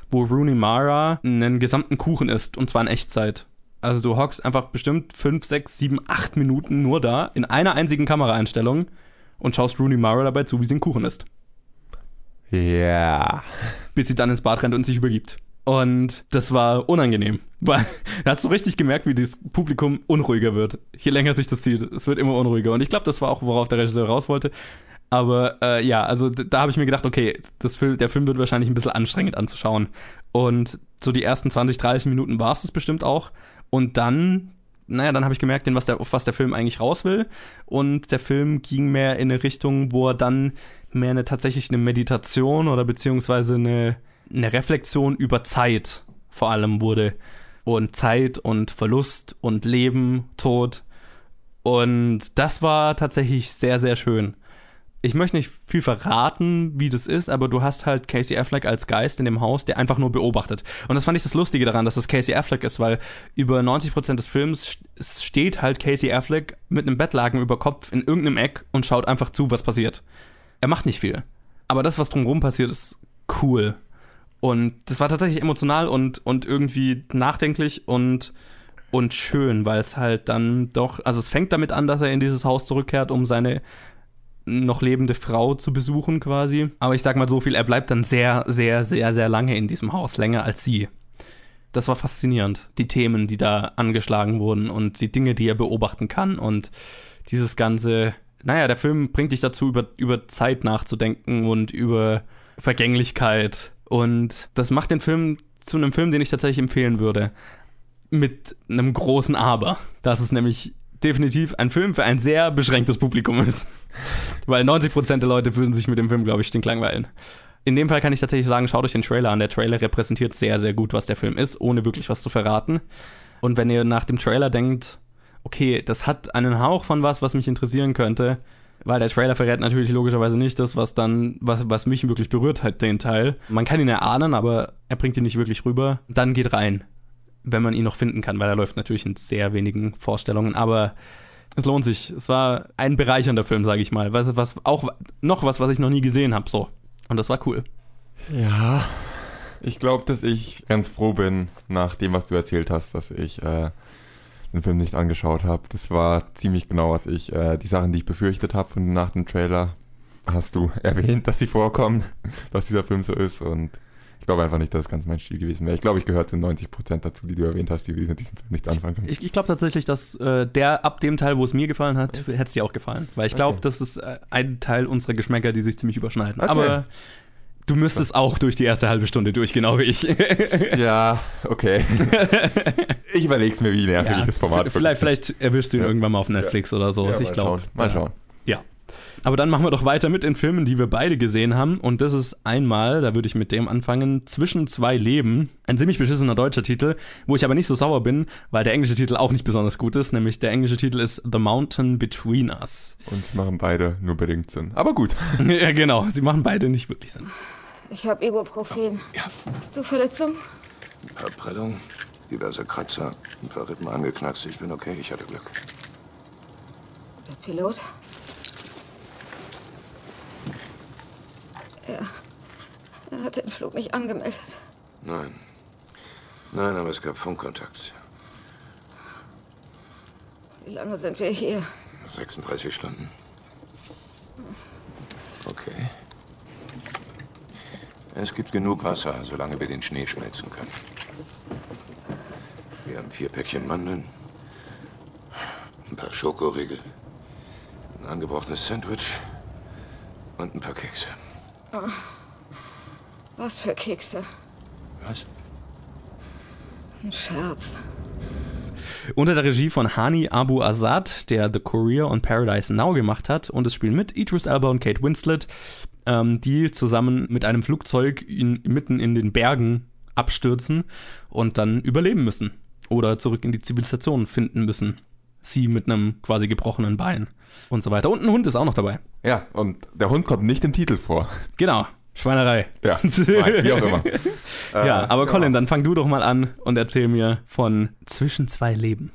wo Rooney Mara einen gesamten Kuchen isst und zwar in Echtzeit. Also du hockst einfach bestimmt 5, 6, 7, 8 Minuten nur da in einer einzigen Kameraeinstellung und schaust Rooney Mara dabei zu, wie sie einen Kuchen isst Ja. bis sie dann ins Bad rennt und sich übergibt. Und das war unangenehm, weil da hast du richtig gemerkt, wie das Publikum unruhiger wird. Je länger sich das zieht, es wird immer unruhiger. Und ich glaube, das war auch, worauf der Regisseur raus wollte. Aber äh, ja, also da habe ich mir gedacht, okay, das Film, der Film wird wahrscheinlich ein bisschen anstrengend anzuschauen. Und so die ersten 20, 30 Minuten war es das bestimmt auch. Und dann, naja, dann habe ich gemerkt, was der, auf was der Film eigentlich raus will. Und der Film ging mehr in eine Richtung, wo er dann mehr eine tatsächlich eine Meditation oder beziehungsweise eine, eine Reflexion über Zeit vor allem wurde. Und Zeit und Verlust und Leben, Tod. Und das war tatsächlich sehr, sehr schön ich möchte nicht viel verraten, wie das ist, aber du hast halt Casey Affleck als Geist in dem Haus, der einfach nur beobachtet. Und das fand ich das Lustige daran, dass es Casey Affleck ist, weil über 90% des Films steht halt Casey Affleck mit einem Bettlaken über Kopf in irgendeinem Eck und schaut einfach zu, was passiert. Er macht nicht viel. Aber das, was drumherum passiert, ist cool. Und das war tatsächlich emotional und, und irgendwie nachdenklich und, und schön, weil es halt dann doch, also es fängt damit an, dass er in dieses Haus zurückkehrt, um seine noch lebende Frau zu besuchen quasi. Aber ich sag mal so viel, er bleibt dann sehr, sehr, sehr, sehr lange in diesem Haus, länger als sie. Das war faszinierend, die Themen, die da angeschlagen wurden und die Dinge, die er beobachten kann und dieses ganze, naja, der Film bringt dich dazu, über, über Zeit nachzudenken und über Vergänglichkeit und das macht den Film zu einem Film, den ich tatsächlich empfehlen würde. Mit einem großen Aber. Das ist nämlich definitiv ein Film für ein sehr beschränktes Publikum ist. Weil 90% der Leute würden sich mit dem Film, glaube ich, stinklangweilen. In dem Fall kann ich tatsächlich sagen, schaut euch den Trailer an. Der Trailer repräsentiert sehr, sehr gut, was der Film ist, ohne wirklich was zu verraten. Und wenn ihr nach dem Trailer denkt, okay, das hat einen Hauch von was, was mich interessieren könnte, weil der Trailer verrät natürlich logischerweise nicht das, was dann, was, was mich wirklich berührt hat, den Teil. Man kann ihn erahnen, aber er bringt ihn nicht wirklich rüber. Dann geht rein wenn man ihn noch finden kann, weil er läuft natürlich in sehr wenigen Vorstellungen, aber es lohnt sich. Es war ein bereichernder Film, sage ich mal. Was, was, auch noch was, was ich noch nie gesehen habe, so. Und das war cool. Ja, ich glaube, dass ich ganz froh bin, nach dem, was du erzählt hast, dass ich äh, den Film nicht angeschaut habe. Das war ziemlich genau, was ich, äh, die Sachen, die ich befürchtet habe nach dem Trailer, hast du erwähnt, dass sie vorkommen, dass dieser Film so ist und ich glaube einfach nicht, dass es ganz mein Stil gewesen wäre. Ich glaube, ich gehöre zu 90 Prozent dazu, die du erwähnt hast, die mit diesem Film nicht anfangen können. Ich, ich glaube tatsächlich, dass äh, der ab dem Teil, wo es mir gefallen hat, hätte es dir auch gefallen. Weil ich glaube, okay. das ist äh, ein Teil unserer Geschmäcker, die sich ziemlich überschneiden. Okay. Aber du müsstest auch durch die erste halbe Stunde durch, genau wie ich. ja, okay. ich überlege es mir, wie nervig ja, das Format Vielleicht, vielleicht erwischst du ihn ja. irgendwann mal auf Netflix ja. oder so. Ja, ich glaube. Mal schauen. Aber dann machen wir doch weiter mit den Filmen, die wir beide gesehen haben. Und das ist einmal, da würde ich mit dem anfangen, Zwischen zwei Leben. Ein ziemlich beschissener deutscher Titel, wo ich aber nicht so sauer bin, weil der englische Titel auch nicht besonders gut ist. Nämlich der englische Titel ist The Mountain Between Us. Und sie machen beide nur bedingt Sinn. Aber gut. ja, genau. Sie machen beide nicht wirklich Sinn. Ich habe Ibuprofen. Ja. Hast du Verletzungen? Ein paar Prellungen, diverse Kratzer, ein paar Rippen angeknackst. Ich bin okay, ich hatte Glück. Der Pilot? Er, er hat den Flug nicht angemeldet. Nein. Nein, aber es gab Funkkontakt. Wie lange sind wir hier? 36 Stunden. Okay. Es gibt genug Wasser, solange wir den Schnee schmelzen können. Wir haben vier Päckchen Mandeln, ein paar Schokoriegel, ein angebrochenes Sandwich und ein paar Kekse. Oh. Was für Kekse? Was? Ein Scherz. Unter der Regie von Hani Abu Azad, der The Courier und Paradise Now gemacht hat. Und es spielen mit Idris Elba und Kate Winslet, ähm, die zusammen mit einem Flugzeug in, mitten in den Bergen abstürzen und dann überleben müssen. Oder zurück in die Zivilisation finden müssen. Sie mit einem quasi gebrochenen Bein und so weiter. Und ein Hund ist auch noch dabei. Ja, und der Hund kommt nicht im Titel vor. Genau. Schweinerei. Ja, wie auch immer. ja, aber Colin, ja. dann fang du doch mal an und erzähl mir von Zwischen zwei Leben.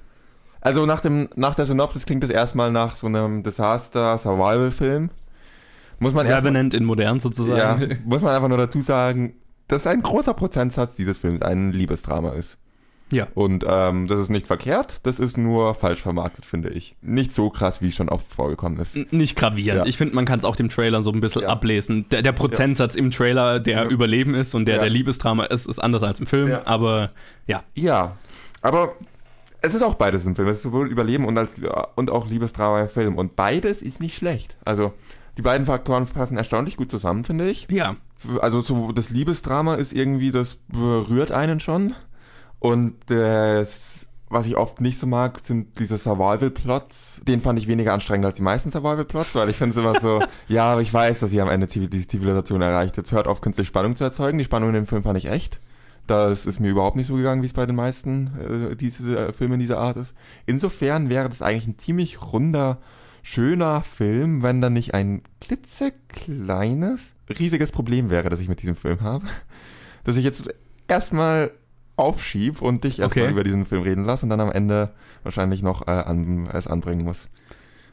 Also nach, dem, nach der Synopsis klingt es erstmal nach so einem Disaster-Survival-Film. Muss man Revenant in modern sozusagen. Ja, muss man einfach nur dazu sagen, dass ein großer Prozentsatz dieses Films ein Liebesdrama ist. Ja. Und ähm, das ist nicht verkehrt, das ist nur falsch vermarktet, finde ich. Nicht so krass, wie es schon oft vorgekommen ist. N- Nicht gravierend. Ja. Ich finde, man kann es auch dem Trailer so ein bisschen Ja. ablesen. Der, der Prozentsatz im Trailer, der Ja. Überleben ist und der Ja. der Liebesdrama ist, ist anders als im Film. Ja. Aber ja, Ja, aber es ist auch beides im Film. Es ist sowohl Überleben und, als, und auch Liebesdrama im Film. Und beides ist nicht schlecht. Also die beiden Faktoren passen erstaunlich gut zusammen, finde ich. ja, Also so das Liebesdrama ist irgendwie, das berührt einen schon. Und das, was ich oft nicht so mag, sind diese Survival-Plots. Den fand ich weniger anstrengend als die meisten Survival-Plots, weil ich finde es immer so, ja, aber ich weiß, dass ihr am Ende die Zivilisation erreicht. Jetzt hört auf, künstlich Spannung zu erzeugen. Die Spannung in dem Film fand ich echt. Das ist mir überhaupt nicht so gegangen, wie es bei den meisten äh, diese äh, Filme dieser Art ist. Insofern wäre das eigentlich ein ziemlich runder, schöner Film, wenn da nicht ein klitzekleines, riesiges Problem wäre, das ich mit diesem Film habe. Dass ich jetzt erstmal aufschieb und dich erstmal Okay. über diesen Film reden lasse und dann am Ende wahrscheinlich noch äh, an, es anbringen muss.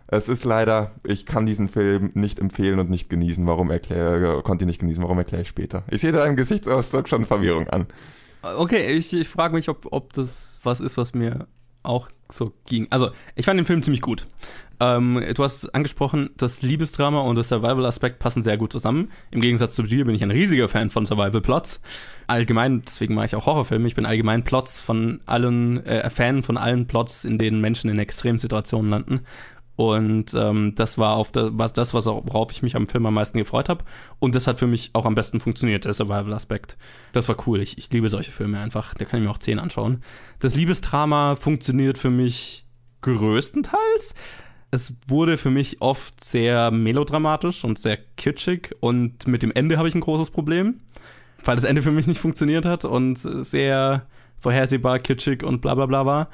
Es ist leider, ich kann diesen Film nicht empfehlen und nicht genießen. Warum erkläre, konnte ihn nicht genießen, warum erkläre ich später. Ich sehe da im Gesichtsausdruck schon Verwirrung an. Okay, ich, ich frage mich, ob, ob das was ist, was mir auch so ging. Also, ich fand den Film ziemlich gut. Ähm, du hast angesprochen, das Liebesdrama und das Survival-Aspekt passen sehr gut zusammen. Im Gegensatz zu dir bin ich ein riesiger Fan von Survival-Plots. Allgemein, deswegen mache ich auch Horrorfilme. Ich bin allgemein Plots von allen, äh, Fan von allen Plots, in denen Menschen in Extremsituationen landen. Und ähm, das war auf der, was das, was auch, worauf ich mich am Film am meisten gefreut habe. Und das hat für mich auch am besten funktioniert, der Survival-Aspekt. Das war cool. Ich, ich liebe solche Filme einfach. Da kann ich mir auch zehn anschauen. Das Liebesdrama funktioniert für mich größtenteils. Es wurde für mich oft sehr melodramatisch und sehr kitschig. Und mit dem Ende habe ich ein großes Problem, weil das Ende für mich nicht funktioniert hat und sehr vorhersehbar, kitschig und bla bla bla war.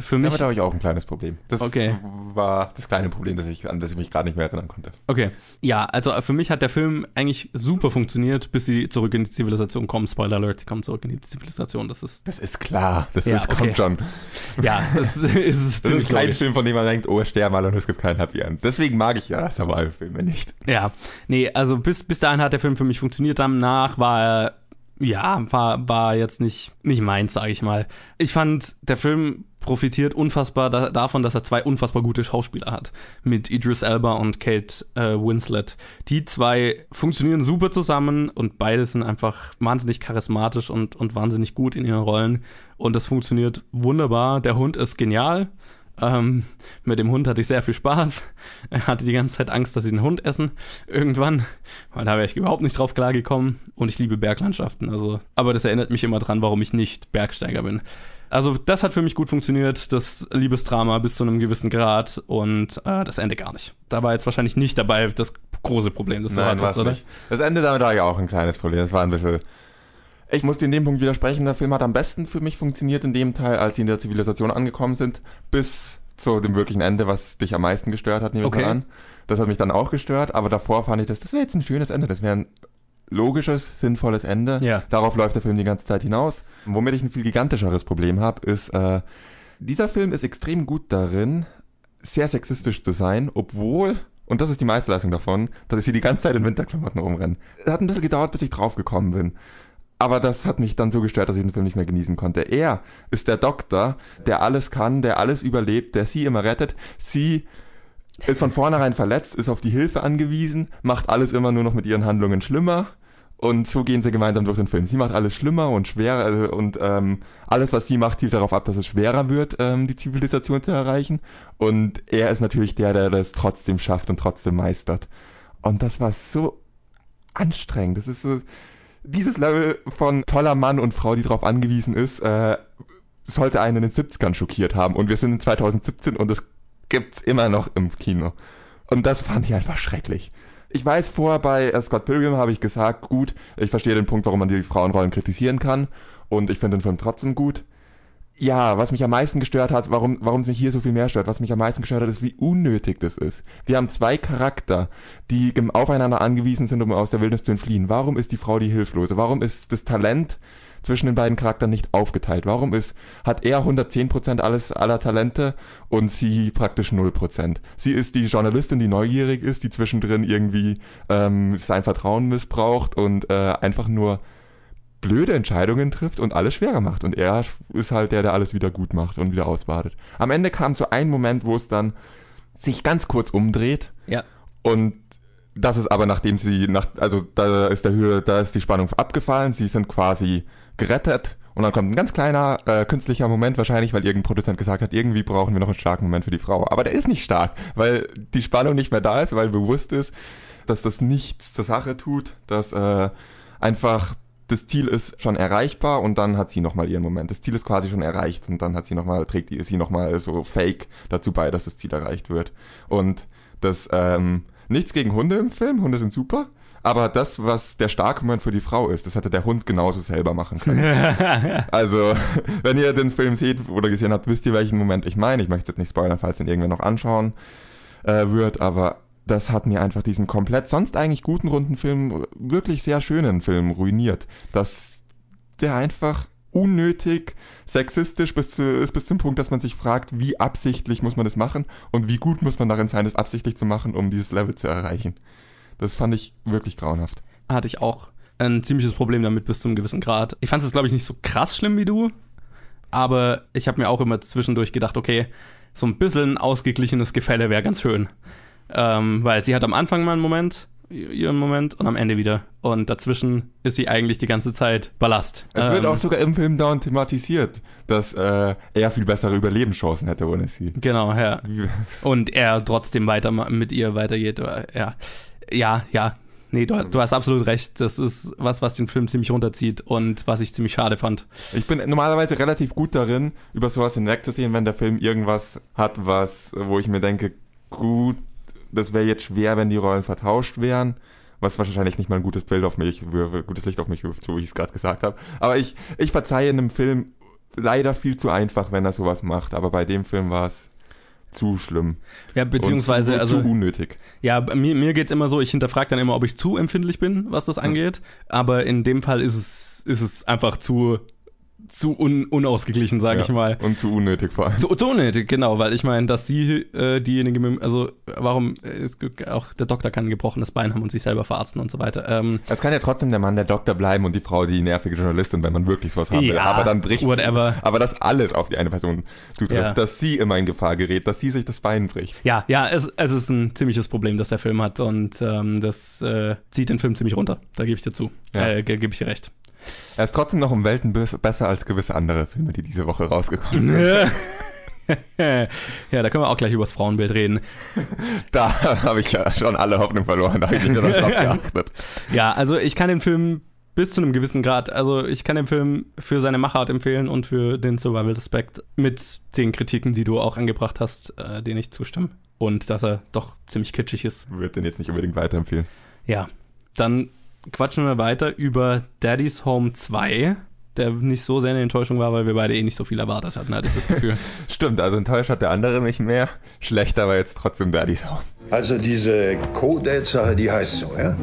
Für mich. Damit habe ich auch ein kleines Problem. Das Okay. war das kleine Problem, das ich, an das ich mich gerade nicht mehr erinnern konnte. Okay. Ja, also für mich hat der Film eigentlich super funktioniert, bis sie zurück in die Zivilisation kommen. Spoiler Alert, sie kommen zurück in die Zivilisation. Das ist. Das ist klar. Das Ja, ist, okay. kommt schon. Ja, das ist, ist Das ist kein logisch. Film, von dem man denkt, oh, sterben alle und es gibt kein Happy End. Deswegen mag ich ja Survival-Filme nicht. Ja, nee, also bis, bis dahin hat der Film für mich funktioniert. Danach war er, ja, war, war jetzt nicht, nicht meins, sage ich mal. Ich fand, der Film profitiert unfassbar da, davon, dass er zwei unfassbar gute Schauspieler hat. Mit Idris Elba und Kate äh, Winslet. Die zwei funktionieren super zusammen und beide sind einfach wahnsinnig charismatisch und, und wahnsinnig gut in ihren Rollen. Und das funktioniert wunderbar. Der Hund ist genial. Ähm, mit dem Hund hatte ich sehr viel Spaß. Er hatte die ganze Zeit Angst, dass sie den Hund essen. Irgendwann. Weil da wäre ich überhaupt nicht drauf klargekommen. Und ich liebe Berglandschaften. Also, aber das erinnert mich immer dran, warum ich nicht Bergsteiger bin. Also, das hat für mich gut funktioniert. Das Liebesdrama bis zu einem gewissen Grad. Und äh, das Ende gar nicht. Da war jetzt wahrscheinlich nicht dabei das große Problem, das du hattest, war's oder? nicht. Das Ende damit war ja auch ein kleines Problem. Das war ein bisschen. Ich muss dir in dem Punkt widersprechen. Der Film hat am besten für mich funktioniert in dem Teil, als sie in der Zivilisation angekommen sind, bis zu dem wirklichen Ende, was dich am meisten gestört hat, nehme Okay. ich mal an. Das hat mich dann auch gestört, aber davor fand ich das, das wäre jetzt ein schönes Ende. Das wäre ein logisches, sinnvolles Ende. Ja. Darauf läuft der Film die ganze Zeit hinaus. Womit ich ein viel gigantischeres Problem habe, ist, äh, dieser Film ist extrem gut darin, sehr sexistisch zu sein, obwohl, und das ist die Meisterleistung davon, dass ich sie die ganze Zeit in Winterklamotten rumrenne. Es hat ein bisschen gedauert, bis ich draufgekommen bin. Aber das hat mich dann so gestört, dass ich den Film nicht mehr genießen konnte. Er ist der Doktor, der alles kann, der alles überlebt, der sie immer rettet. Sie ist von vornherein verletzt, ist auf die Hilfe angewiesen, macht alles immer nur noch mit ihren Handlungen schlimmer. Und so gehen sie gemeinsam durch den Film. Sie macht alles schlimmer und schwerer also, und ähm, alles, was sie macht, zielt darauf ab, dass es schwerer wird, ähm, die Zivilisation zu erreichen. Und er ist natürlich der, der das trotzdem schafft und trotzdem meistert. Und das war so anstrengend. Das ist so, dieses Level von toller Mann und Frau, die darauf angewiesen ist, äh, sollte einen in den 70ern schockiert haben. Und wir sind in 2017 und es gibt's immer noch im Kino. Und das fand ich einfach schrecklich. Ich weiß, vorher bei äh, Scott Pilgrim habe ich gesagt, gut, ich verstehe den Punkt, warum man die Frauenrollen kritisieren kann. Und ich finde den Film trotzdem gut. Ja, was mich am meisten gestört hat, warum, warum es mich hier so viel mehr stört, was mich am meisten gestört hat, ist, wie unnötig das ist. Wir haben zwei Charakter, die aufeinander angewiesen sind, um aus der Wildnis zu entfliehen. Warum ist die Frau die Hilflose? Warum ist das Talent zwischen den beiden Charakteren nicht aufgeteilt? Warum ist, hat er 110% alles, aller Talente und sie praktisch 0%? Sie ist die Journalistin, die neugierig ist, die zwischendrin irgendwie ähm, sein Vertrauen missbraucht und äh, einfach nur blöde Entscheidungen trifft und alles schwerer macht. Und er ist halt der, der alles wieder gut macht und wieder ausbadet. Am Ende kam so ein Moment, wo es dann sich ganz kurz umdreht. Ja. Und das ist aber nachdem sie nach, also da ist der Höhe, da ist die Spannung abgefallen, sie sind quasi gerettet und dann kommt ein ganz kleiner äh, künstlicher Moment, wahrscheinlich, weil irgendein Produzent gesagt hat, irgendwie brauchen wir noch einen starken Moment für die Frau. Aber der ist nicht stark, weil die Spannung nicht mehr da ist, weil bewusst ist, dass das nichts zur Sache tut, dass äh, einfach das Ziel ist schon erreichbar und dann hat sie nochmal ihren Moment. Das Ziel ist quasi schon erreicht und dann hat sie nochmal, trägt sie nochmal so fake dazu bei, dass das Ziel erreicht wird. Und das, ähm, nichts gegen Hunde im Film, Hunde sind super, aber das, was der starke Moment für die Frau ist, das hätte der Hund genauso selber machen können. also, wenn ihr den Film seht oder gesehen habt, wisst ihr, welchen Moment ich meine. Ich möchte jetzt nicht spoilern, falls ihn irgendwer noch anschauen äh, wird, aber das hat mir einfach diesen komplett sonst eigentlich guten runden Film, wirklich sehr schönen Film ruiniert. Dass der einfach unnötig sexistisch bis zu, ist bis zum Punkt, dass man sich fragt, wie absichtlich muss man das machen und wie gut muss man darin sein, das absichtlich zu machen, um dieses Level zu erreichen. Das fand ich wirklich grauenhaft. Hatte ich auch ein ziemliches Problem damit bis zu einem gewissen Grad. Ich fand es, glaube ich, nicht so krass schlimm wie du, aber ich habe mir auch immer zwischendurch gedacht, okay, so ein bisschen ausgeglichenes Gefälle wäre ganz schön. Ähm, weil sie hat am Anfang mal einen Moment, ihren Moment und am Ende wieder. Und dazwischen ist sie eigentlich die ganze Zeit Ballast. Es ähm, wird auch sogar im Film dauernd thematisiert, dass äh, er viel bessere Überlebenschancen hätte ohne sie. Genau, ja. Und er trotzdem weiter mit ihr weitergeht. Ja, ja, ja. Nee, du, du, hast absolut recht. Das ist was, was den Film ziemlich runterzieht und was ich ziemlich schade fand. Ich bin normalerweise relativ gut darin, über sowas hinwegzusehen, wenn der Film irgendwas hat, was, wo ich mir denke, gut, das wäre jetzt schwer, wenn die Rollen vertauscht wären, was wahrscheinlich nicht mal ein gutes Bild auf mich, gutes Licht auf mich wirft, so wie ich es gerade gesagt habe. Aber ich, ich verzeihe einem Film leider viel zu einfach, wenn er sowas macht. Aber bei dem Film war es zu schlimm. Ja, beziehungsweise, zu, also. Zu unnötig. Ja, mir, mir geht's immer so, ich hinterfrage dann immer, ob ich zu empfindlich bin, was das angeht. Aber in dem Fall ist es, ist es einfach zu zu un unausgeglichen, sage ja, ich mal. Und zu unnötig vor allem. Zu, zu unnötig, genau, weil ich meine, dass sie äh, diejenige, also warum ist, auch der Doktor kann ein gebrochenes Bein haben und sich selber verarzten und so weiter. Ähm, es kann ja trotzdem der Mann der Doktor bleiben und die Frau die nervige Journalistin, wenn man wirklich was haben will. Ja, aber dann bricht. Whatever. Aber dass alles auf die eine Person zutrifft, ja. dass sie immer in Gefahr gerät, dass sie sich das Bein bricht. Ja, ja, es, es ist ein ziemliches Problem, das der Film hat und ähm, das äh, zieht den Film ziemlich runter. Da gebe ich dir zu. Ja. Äh, gebe ich dir recht. Er ist trotzdem noch um Welten besser als gewisse andere Filme, die diese Woche rausgekommen sind. ja, da können wir auch gleich über das Frauenbild reden. Da habe ich ja schon alle Hoffnung verloren, da habe ich nicht drauf geachtet. Ja, also ich kann den Film bis zu einem gewissen Grad, also ich kann den Film für seine Machart empfehlen und für den Survival-Aspekt mit den Kritiken, die du auch angebracht hast, äh, denen ich zustimme. Und dass er doch ziemlich kitschig ist. Würde den jetzt nicht unbedingt weiterempfehlen. Ja, dann quatschen wir weiter über Daddy's Home 2, der nicht so sehr eine Enttäuschung war, weil wir beide eh nicht so viel erwartet hatten, hatte ich das Gefühl. Stimmt, also enttäuscht hat der andere nicht mehr. Schlechter war jetzt trotzdem Daddy's Home. Also diese Codate-Sache, die heißt so, ja?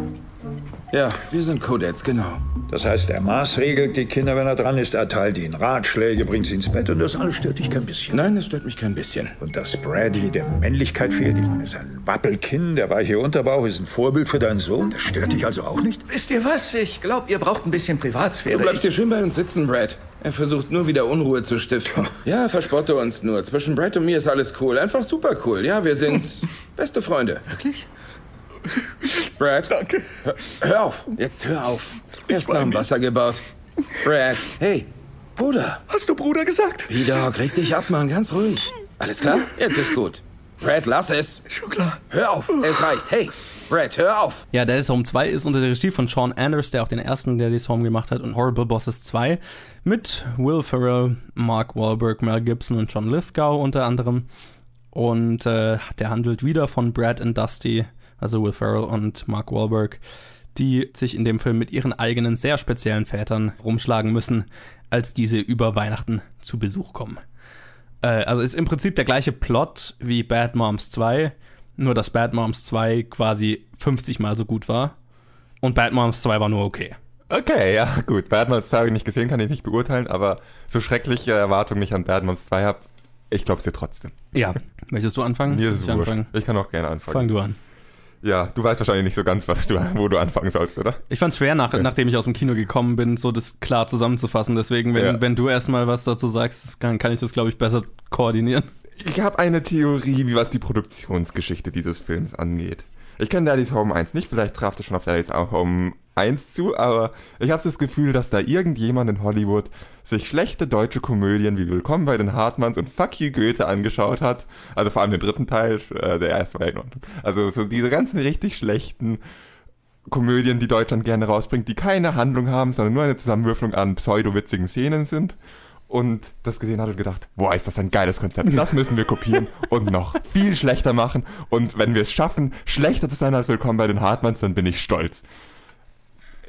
Ja, wir sind Codettes, genau. Das heißt, er maßregelt die Kinder, wenn er dran ist, erteilt ihnen Ratschläge, bringt sie ins Bett und das alles stört dich kein bisschen. Nein, das stört mich kein bisschen. Und dass Brady der Männlichkeit fehlt, ich meine, ist ein Wappelkinn, der weiche Unterbauch ist ein Vorbild für deinen Sohn, das stört dich also auch nicht? Wisst ihr was? Ich glaube, ihr braucht ein bisschen Privatsphäre. Du bleibst hier schön bei uns sitzen, Brad. Er versucht nur wieder Unruhe zu stiften. Ja, verspotte uns nur. Zwischen Brad und mir ist alles cool. Einfach super cool. Ja, wir sind beste Freunde. Wirklich? Brad. Danke. Hör, hör auf. Jetzt hör auf. Erst nach dem Wasser gebaut. Brad. Hey. Bruder. Hast du Bruder gesagt? Wieder, reg dich ab, Mann. Ganz ruhig. Alles klar? Jetzt ist gut. Brad, lass es. Schon klar. Hör auf. Es reicht. Hey. Brad, hör auf! Ja, Daddy's Home 2 ist unter der Regie von Sean Anders, der auch den ersten Daddy's Home gemacht hat, und Horrible Bosses 2 mit Will Ferrell, Mark Wahlberg, Mel Gibson und John Lithgow unter anderem. Und äh, der handelt wieder von Brad und Dusty, also Will Ferrell und Mark Wahlberg, die sich in dem Film mit ihren eigenen sehr speziellen Vätern rumschlagen müssen, als diese über Weihnachten zu Besuch kommen. Äh, also ist im Prinzip der gleiche Plot wie Bad Moms 2, nur dass Bad Moms 2 quasi 50 mal so gut war und Bad Moms 2 war nur okay. Okay, ja, gut. Bad Moms 2 habe ich nicht gesehen, kann ich nicht beurteilen, aber so schreckliche Erwartungen ich an Bad Moms 2 habe, ich glaube sie trotzdem. Ja. Möchtest du anfangen? Mir ist es wurscht. Ich kann auch gerne anfangen. Fang du an. Ja, du weißt wahrscheinlich nicht so ganz, was du, wo du anfangen sollst, oder? Ich fand's schwer, nach, nachdem ich aus dem Kino gekommen bin, so das klar zusammenzufassen. Deswegen, wenn, Ja. wenn du erstmal was dazu sagst, kann, kann ich das, glaube ich, besser koordinieren. Ich habe eine Theorie, wie was die Produktionsgeschichte dieses Films angeht. Ich kenne Daddy's Home 1 nicht, vielleicht traf das schon auf Daddy's Home 1 zu, aber ich habe das Gefühl, dass da irgendjemand in Hollywood sich schlechte deutsche Komödien wie Willkommen bei den Hartmanns und Fuck You Goethe angeschaut hat. Also vor allem den dritten Teil, äh, der erste war in Ordnung. Also so diese ganzen richtig schlechten Komödien, die Deutschland gerne rausbringt, die keine Handlung haben, sondern nur eine Zusammenwürfelung an pseudo-witzigen Szenen sind. Und das gesehen hat und gedacht, boah, ist das ein geiles Konzept. Das müssen wir kopieren und noch viel schlechter machen. Und wenn wir es schaffen, schlechter zu sein als Willkommen bei den Hartmanns, dann bin ich stolz.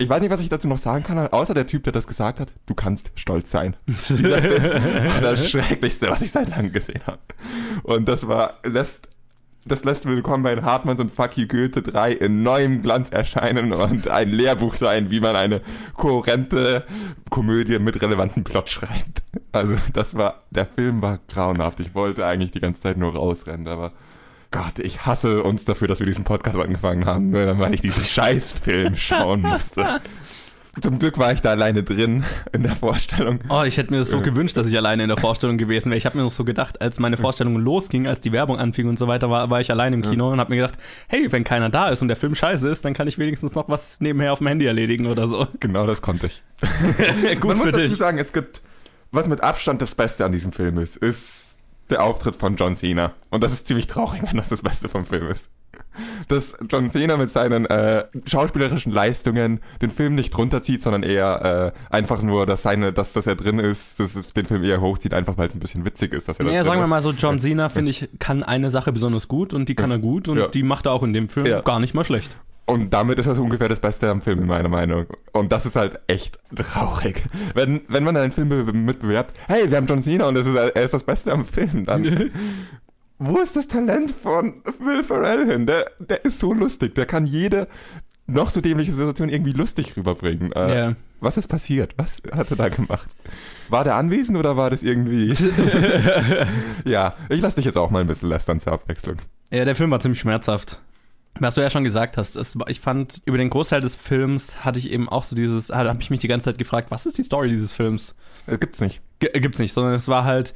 Ich weiß nicht, was ich dazu noch sagen kann, außer der Typ, der das gesagt hat, du kannst stolz sein. Das Schrecklichste, was ich seit langem gesehen habe. Und das war, lässt, das lässt Willkommen bei Hartmanns und Fuck You Goethe 3 in neuem Glanz erscheinen und ein Lehrbuch sein, wie man eine kohärente Komödie mit relevantem Plot schreibt. Also das war, der Film war grauenhaft. Ich wollte eigentlich die ganze Zeit nur rausrennen, aber Gott, ich hasse uns dafür, dass wir diesen Podcast angefangen haben, weil ich diesen Scheißfilm schauen musste. Zum Glück war ich da alleine drin in der Vorstellung. Oh, ich hätte mir das so Ja. gewünscht, dass ich alleine in der Vorstellung gewesen wäre. Ich habe mir das so gedacht, als meine Vorstellung losging, als die Werbung anfing und so weiter, war, war ich alleine im Kino und habe mir gedacht, hey, wenn keiner da ist und der Film scheiße ist, dann kann ich wenigstens noch was nebenher auf dem Handy erledigen oder so. Genau das konnte ich. Gut Man muss dazu sagen, es gibt, was mit Abstand das Beste an diesem Film ist, ist der Auftritt von John Cena. Und das ist ziemlich traurig, wenn das das Beste vom Film ist. Dass John Cena mit seinen äh, schauspielerischen Leistungen den Film nicht runterzieht, sondern eher äh, einfach nur, dass seine, dass, dass er drin ist, dass es den Film eher hochzieht, einfach weil es ein bisschen witzig ist, dass er da Ja, drin sagen wir mal so, John Cena, finde ich, kann eine Sache besonders gut und die kann er gut und Ja. die macht er auch in dem Film Ja. gar nicht mal schlecht. Und damit ist das ungefähr das Beste am Film, in meiner Meinung. Und das ist halt echt traurig. Wenn, wenn man einen Film be- mitbewerbt, hey, wir haben John Cena und ist, er ist das Beste am Film, dann. wo ist das Talent von Will Ferrell hin? Der, der ist so lustig. Der kann jede noch so dämliche Situation irgendwie lustig rüberbringen. Äh, Ja. Was ist passiert? Was hat er da gemacht? War der anwesend oder war das irgendwie. ja, ich lasse dich jetzt auch mal ein bisschen lästern zur Abwechslung. Ja, der Film war ziemlich schmerzhaft. Was du ja schon gesagt hast, es ich fand, über den Großteil des Films hatte ich eben auch so dieses, habe ich mich die ganze Zeit gefragt, was ist die Story dieses Films? Äh, gibt's nicht. G äh, gibt's nicht, sondern es war halt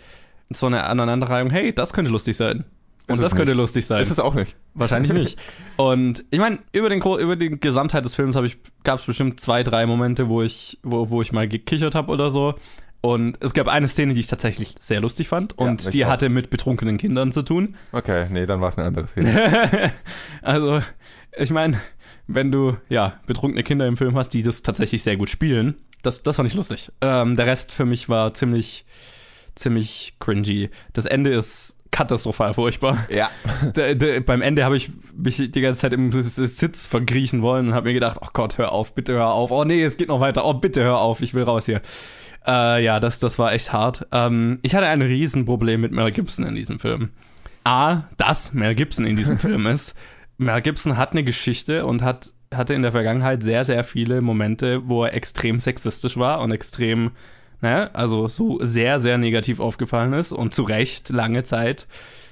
so eine Aneinanderreihung, hey, das könnte lustig sein. Und Ist das könnte nicht. lustig sein. Ist es auch nicht. Wahrscheinlich nicht. Und ich meine, über den über die Gesamtheit des Films habe ich gab es bestimmt zwei, drei Momente, wo ich wo, wo ich mal gekichert habe oder so. Und es gab eine Szene, die ich tatsächlich sehr lustig fand Ja, und ich die auch. hatte mit betrunkenen Kindern zu tun. Okay, nee, dann war es eine andere Szene. also, ich meine, wenn du ja betrunkene Kinder im Film hast, die das tatsächlich sehr gut spielen, das das fand ich lustig. Ähm, der Rest für mich war ziemlich ziemlich cringy. Das Ende ist katastrophal furchtbar. ja. Der, der, beim Ende habe ich mich die ganze Zeit im Sitz verkriechen wollen und habe mir gedacht, oh Gott, hör auf, bitte hör auf. Oh nee, es geht noch weiter. Oh, bitte hör auf, ich will raus hier. Äh, ja, das, das war echt hart. Ähm, ich hatte ein Riesenproblem mit Mel Gibson in diesem Film. A, dass Mel Gibson in diesem Film ist. Mel Gibson hat eine Geschichte und hat, hatte in der Vergangenheit sehr, sehr viele Momente, wo er extrem sexistisch war und extrem, naja, also so sehr, sehr negativ aufgefallen ist und zu Recht lange Zeit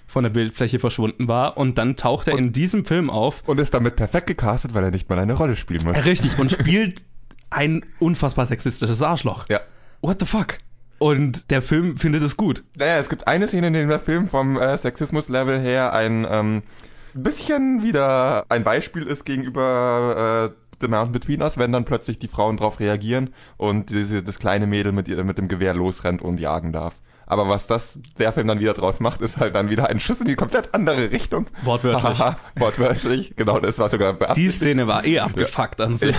von der Bildfläche verschwunden war. Und dann taucht er in diesem Film auf, Und ist damit perfekt gecastet, weil er nicht mal eine Rolle spielen muss. richtig, und spielt ein unfassbar sexistisches Arschloch. Ja. What the fuck? Und der Film findet es gut. Naja, es gibt eine Szene in dem der Film vom äh, Sexismus-Level her ein ähm, bisschen wieder ein Beispiel ist gegenüber äh, Mountain Between Us, wenn dann plötzlich die Frauen drauf reagieren und diese, das kleine Mädel mit, ihr, mit dem Gewehr losrennt und jagen darf. Aber was das der Film dann wieder draus macht, ist halt dann wieder ein Schuss in die komplett andere Richtung. Wortwörtlich. Haha, Wortwörtlich, genau, das war sogar Die. Szene war eh abgefuckt an sich.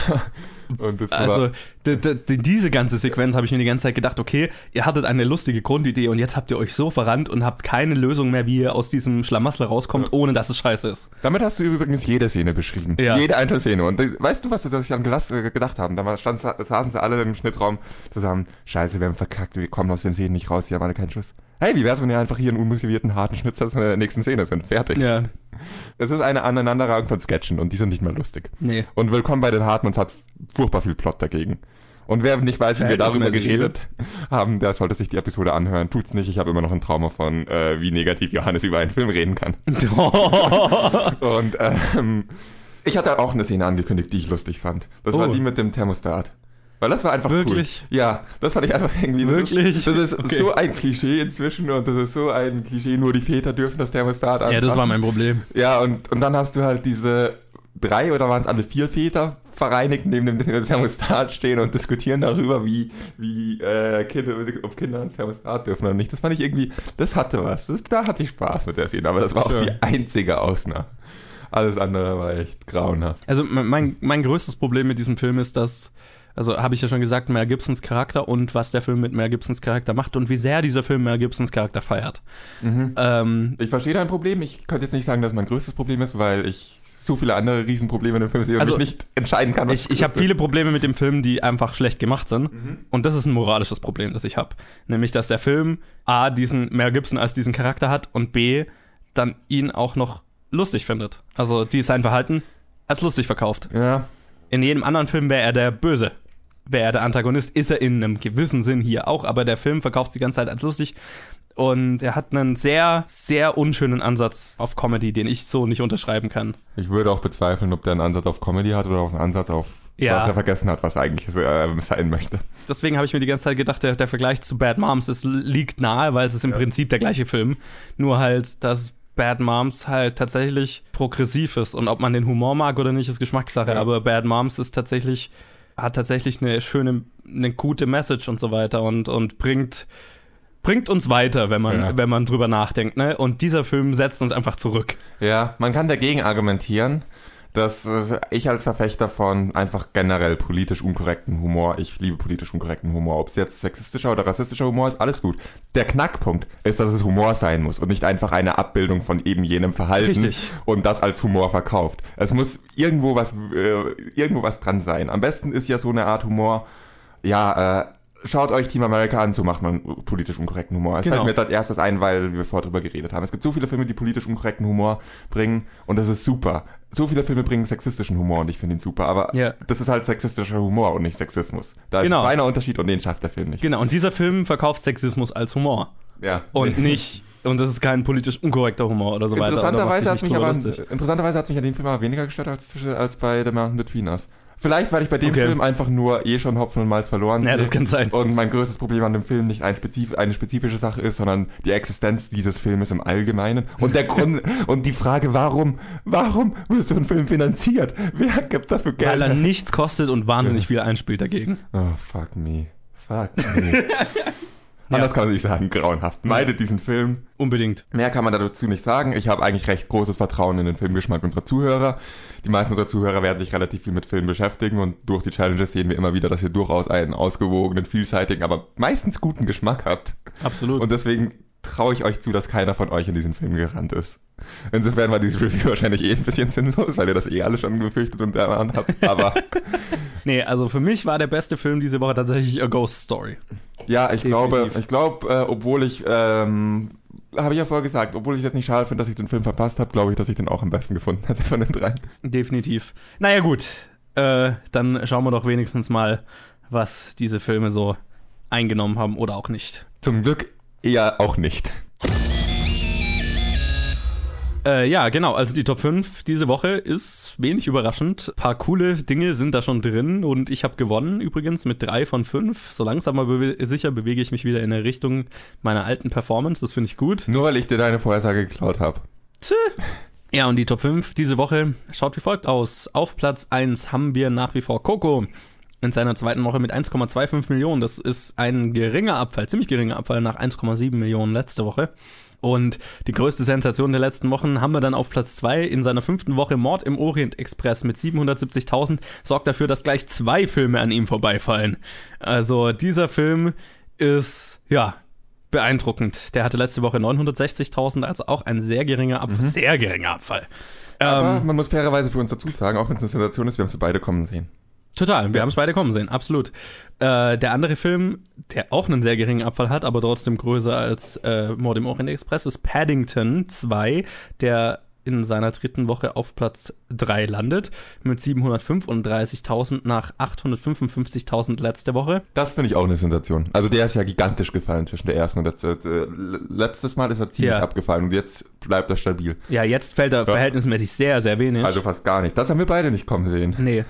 Und das Also, diese ganze Sequenz habe ich mir die ganze Zeit gedacht, okay, ihr hattet eine lustige Grundidee und jetzt habt ihr euch so verrannt und habt keine Lösung mehr, wie ihr aus diesem Schlamassel rauskommt, ohne dass es scheiße ist. damit hast du übrigens jede Szene beschrieben. Ja. Jede einzelne Szene. Und äh, weißt du, was sie sich an gelas- äh, gedacht haben? Da stand, saßen sie alle im Schnittraum zusammen. Scheiße, wir haben verkackt, wir kommen aus den Szenen nicht raus, die haben alle keinen Schuss. Hey, wie wär's, wenn ihr einfach hier einen unmotivierten, harten Schnitzer in der nächsten Szene sind? Fertig. Ja, Es ist eine Aneinanderreihung von Sketchen und die sind nicht mehr lustig. nee. Und Willkommen bei den Hartmanns hat furchtbar viel Plot dagegen. Und wer nicht weiß, wie wir darüber geredet haben, der sollte sich die Episode anhören. Tut's nicht, ich habe immer noch ein Trauma von, äh, wie negativ Johannes über einen Film reden kann. Und ähm, ich hatte auch eine Szene angekündigt, die ich lustig fand. Das war Oh. die mit dem Thermostat. Weil das war einfach Wirklich? cool. Ja, das fand ich einfach irgendwie. Das Wirklich? Ist, das ist Okay. so ein Klischee inzwischen und das ist so ein Klischee, nur die Väter dürfen das Thermostat anfassen. ja, das war mein Problem. Ja, und, und dann hast du halt diese drei oder waren es alle vier Väter vereinigt neben dem Thermostat stehen und diskutieren darüber, wie, wie äh, Kinder, ob Kinder ans Thermostat dürfen oder nicht. Das fand ich irgendwie, das hatte was. Das, da hatte ich Spaß mit der Szene, aber das war auch Schön. die einzige Ausnahme. Alles andere war echt grauenhaft. Also me- mein, mein größtes Problem mit diesem Film ist, dass, also habe ich ja schon gesagt, Mel Gibsons Charakter und was der Film mit Mel Gibsons Charakter macht und wie sehr dieser Film Mel Gibsons Charakter feiert. Ähm, Ich verstehe dein Problem. Ich könnte jetzt nicht sagen, dass mein größtes Problem ist, weil ich so viele andere Riesenprobleme in dem Film sehe und Also, mich nicht entscheiden kann, was ich ich habe viele Probleme mit dem Film, die einfach schlecht gemacht sind. Und das ist ein moralisches Problem, das ich habe. Nämlich, dass der Film A, diesen Mel Gibson als diesen Charakter hat und B, dann ihn auch noch lustig findet. Also die sein Verhalten als lustig verkauft. Ja, In jedem anderen Film wäre er der Böse. Wäre er der Antagonist, ist er in einem gewissen Sinn hier auch, aber der Film verkauft sich die ganze Zeit als lustig. Und er hat einen sehr, sehr unschönen Ansatz auf Comedy, den ich so nicht unterschreiben kann. ich würde auch bezweifeln, ob der einen Ansatz auf Comedy hat oder auf einen Ansatz auf Ja. was er vergessen hat, was eigentlich äh, sein möchte. Deswegen habe ich mir die ganze Zeit gedacht, der, der Vergleich zu Bad Moms, das liegt nahe, weil es ist im Prinzip der gleiche Film. Nur halt, dass Bad Moms halt tatsächlich progressiv ist. Und ob man den Humor mag oder nicht, ist Geschmackssache. Ja. Aber Bad Moms ist tatsächlich, hat tatsächlich eine schöne, eine gute Message und so weiter und, und bringt, bringt uns weiter, wenn man, Ja. wenn man drüber nachdenkt. Ne? Und dieser Film setzt uns einfach zurück. Ja, man kann dagegen argumentieren, dass äh, ich als Verfechter von einfach generell politisch unkorrekten Humor, ich liebe politisch unkorrekten Humor, ob es jetzt sexistischer oder rassistischer Humor ist, alles gut. Der Knackpunkt ist, dass es Humor sein muss und nicht einfach eine Abbildung von eben jenem Verhalten Richtig. und das als Humor verkauft. Es muss irgendwo was, äh, irgendwo was dran sein. Am besten ist ja so eine Art Humor, ja, äh, Schaut euch Team America an, so macht man politisch unkorrekten Humor. Es Genau. fällt mir jetzt als erstes ein, weil wir vorher drüber geredet haben. Es gibt so viele Filme, die politisch unkorrekten Humor bringen und das ist super. So viele Filme bringen sexistischen Humor und ich finde ihn super, aber Ja. das ist halt sexistischer Humor und nicht Sexismus. Da Genau. ist ein feiner Unterschied und den schafft der Film nicht. Genau, und dieser Film verkauft Sexismus als Humor. Ja. Und nicht, und das ist kein politisch unkorrekter Humor oder so weiter. Interessanterweise hat mich aber interessanterweise hat mich an dem Film aber weniger gestört als, zwischen- als bei The Mountain Between Us. Vielleicht, weil ich bei dem Okay. Film einfach nur eh schon Hopfen und Malz verloren Ja, das kann sein. Und mein größtes Problem an dem Film nicht ein spezif eine spezifische Sache ist, sondern die Existenz dieses Filmes im Allgemeinen. Und der Grund, und die Frage, warum, warum wird so ein Film finanziert? Wer gibt dafür Geld? Weil er nichts kostet und wahnsinnig viel einspielt dagegen. Oh, fuck me. Fuck me. Anders kann man nicht sagen, grauenhaft. Meidet diesen Film. Unbedingt. Mehr kann man dazu nicht sagen. Ich habe eigentlich recht großes Vertrauen in den Filmgeschmack unserer Zuhörer. Die meisten unserer Zuhörer werden sich relativ viel mit Filmen beschäftigen und durch die Challenges sehen wir immer wieder, dass ihr durchaus einen ausgewogenen, vielseitigen, aber meistens guten Geschmack habt. Absolut. Und deswegen traue ich euch zu, dass keiner von euch in diesen Film gerannt ist. Insofern war dieses Review wahrscheinlich eh ein bisschen sinnlos, weil ihr das eh alle schon befürchtet und erahnt habt. Aber nee, also für mich war der beste Film diese Woche tatsächlich A Ghost Story. ja, ich glaube, Definitiv. ich glaube, äh, obwohl ich ähm, habe ich ja vorher gesagt, obwohl ich jetzt nicht schade finde, dass ich den Film verpasst habe, glaube ich, dass ich den auch am besten gefunden hätte von den dreien. Definitiv. Naja, gut. Äh, dann schauen wir doch wenigstens mal, was diese Filme so eingenommen haben oder auch nicht. Zum Glück eher auch nicht. Äh, ja, genau. Also die Top 5 diese Woche ist wenig überraschend. Ein paar coole Dinge sind da schon drin und ich habe gewonnen übrigens mit drei von fünf. So langsam aber bewe sicher bewege ich mich wieder in der Richtung meiner alten Performance. Das finde ich gut. Nur weil ich dir deine Vorhersage geklaut habe. Ja, und die Top 5 diese Woche schaut wie folgt aus. Auf Platz 1 haben wir nach wie vor Coco in seiner zweiten Woche mit 1,25 Millionen. Das ist ein geringer Abfall, ziemlich geringer Abfall nach 1,7 Millionen letzte Woche. Und die größte Sensation der letzten Wochen haben wir dann auf Platz 2 in seiner fünften Woche Mord im Orient Express mit 770.000 sorgt dafür, dass gleich zwei Filme an ihm vorbeifallen. Also dieser Film ist, ja, beeindruckend. Der hatte letzte Woche 960.000, also auch ein sehr geringer Abfall, sehr geringer Abfall. Aber Ähm, man muss fairerweise für uns dazu sagen, auch wenn es eine Sensation ist, wir haben sie beide kommen sehen. Total, wir haben es beide kommen sehen, absolut. Äh, der andere Film, der auch einen sehr geringen Abfall hat, aber trotzdem größer als äh, Mord im Orient Express, ist Paddington 2, der in seiner dritten Woche auf Platz 3 landet, mit 735.000 nach 855.000 letzte Woche. Das finde ich auch eine Sensation. Also der ist ja gigantisch gefallen zwischen der ersten und der zweiten. Letztes Mal ist er ziemlich Ja. abgefallen und jetzt bleibt er stabil. Ja, jetzt fällt er verhältnismäßig sehr, sehr wenig. Also fast gar nicht. Das haben wir beide nicht kommen sehen. Nee.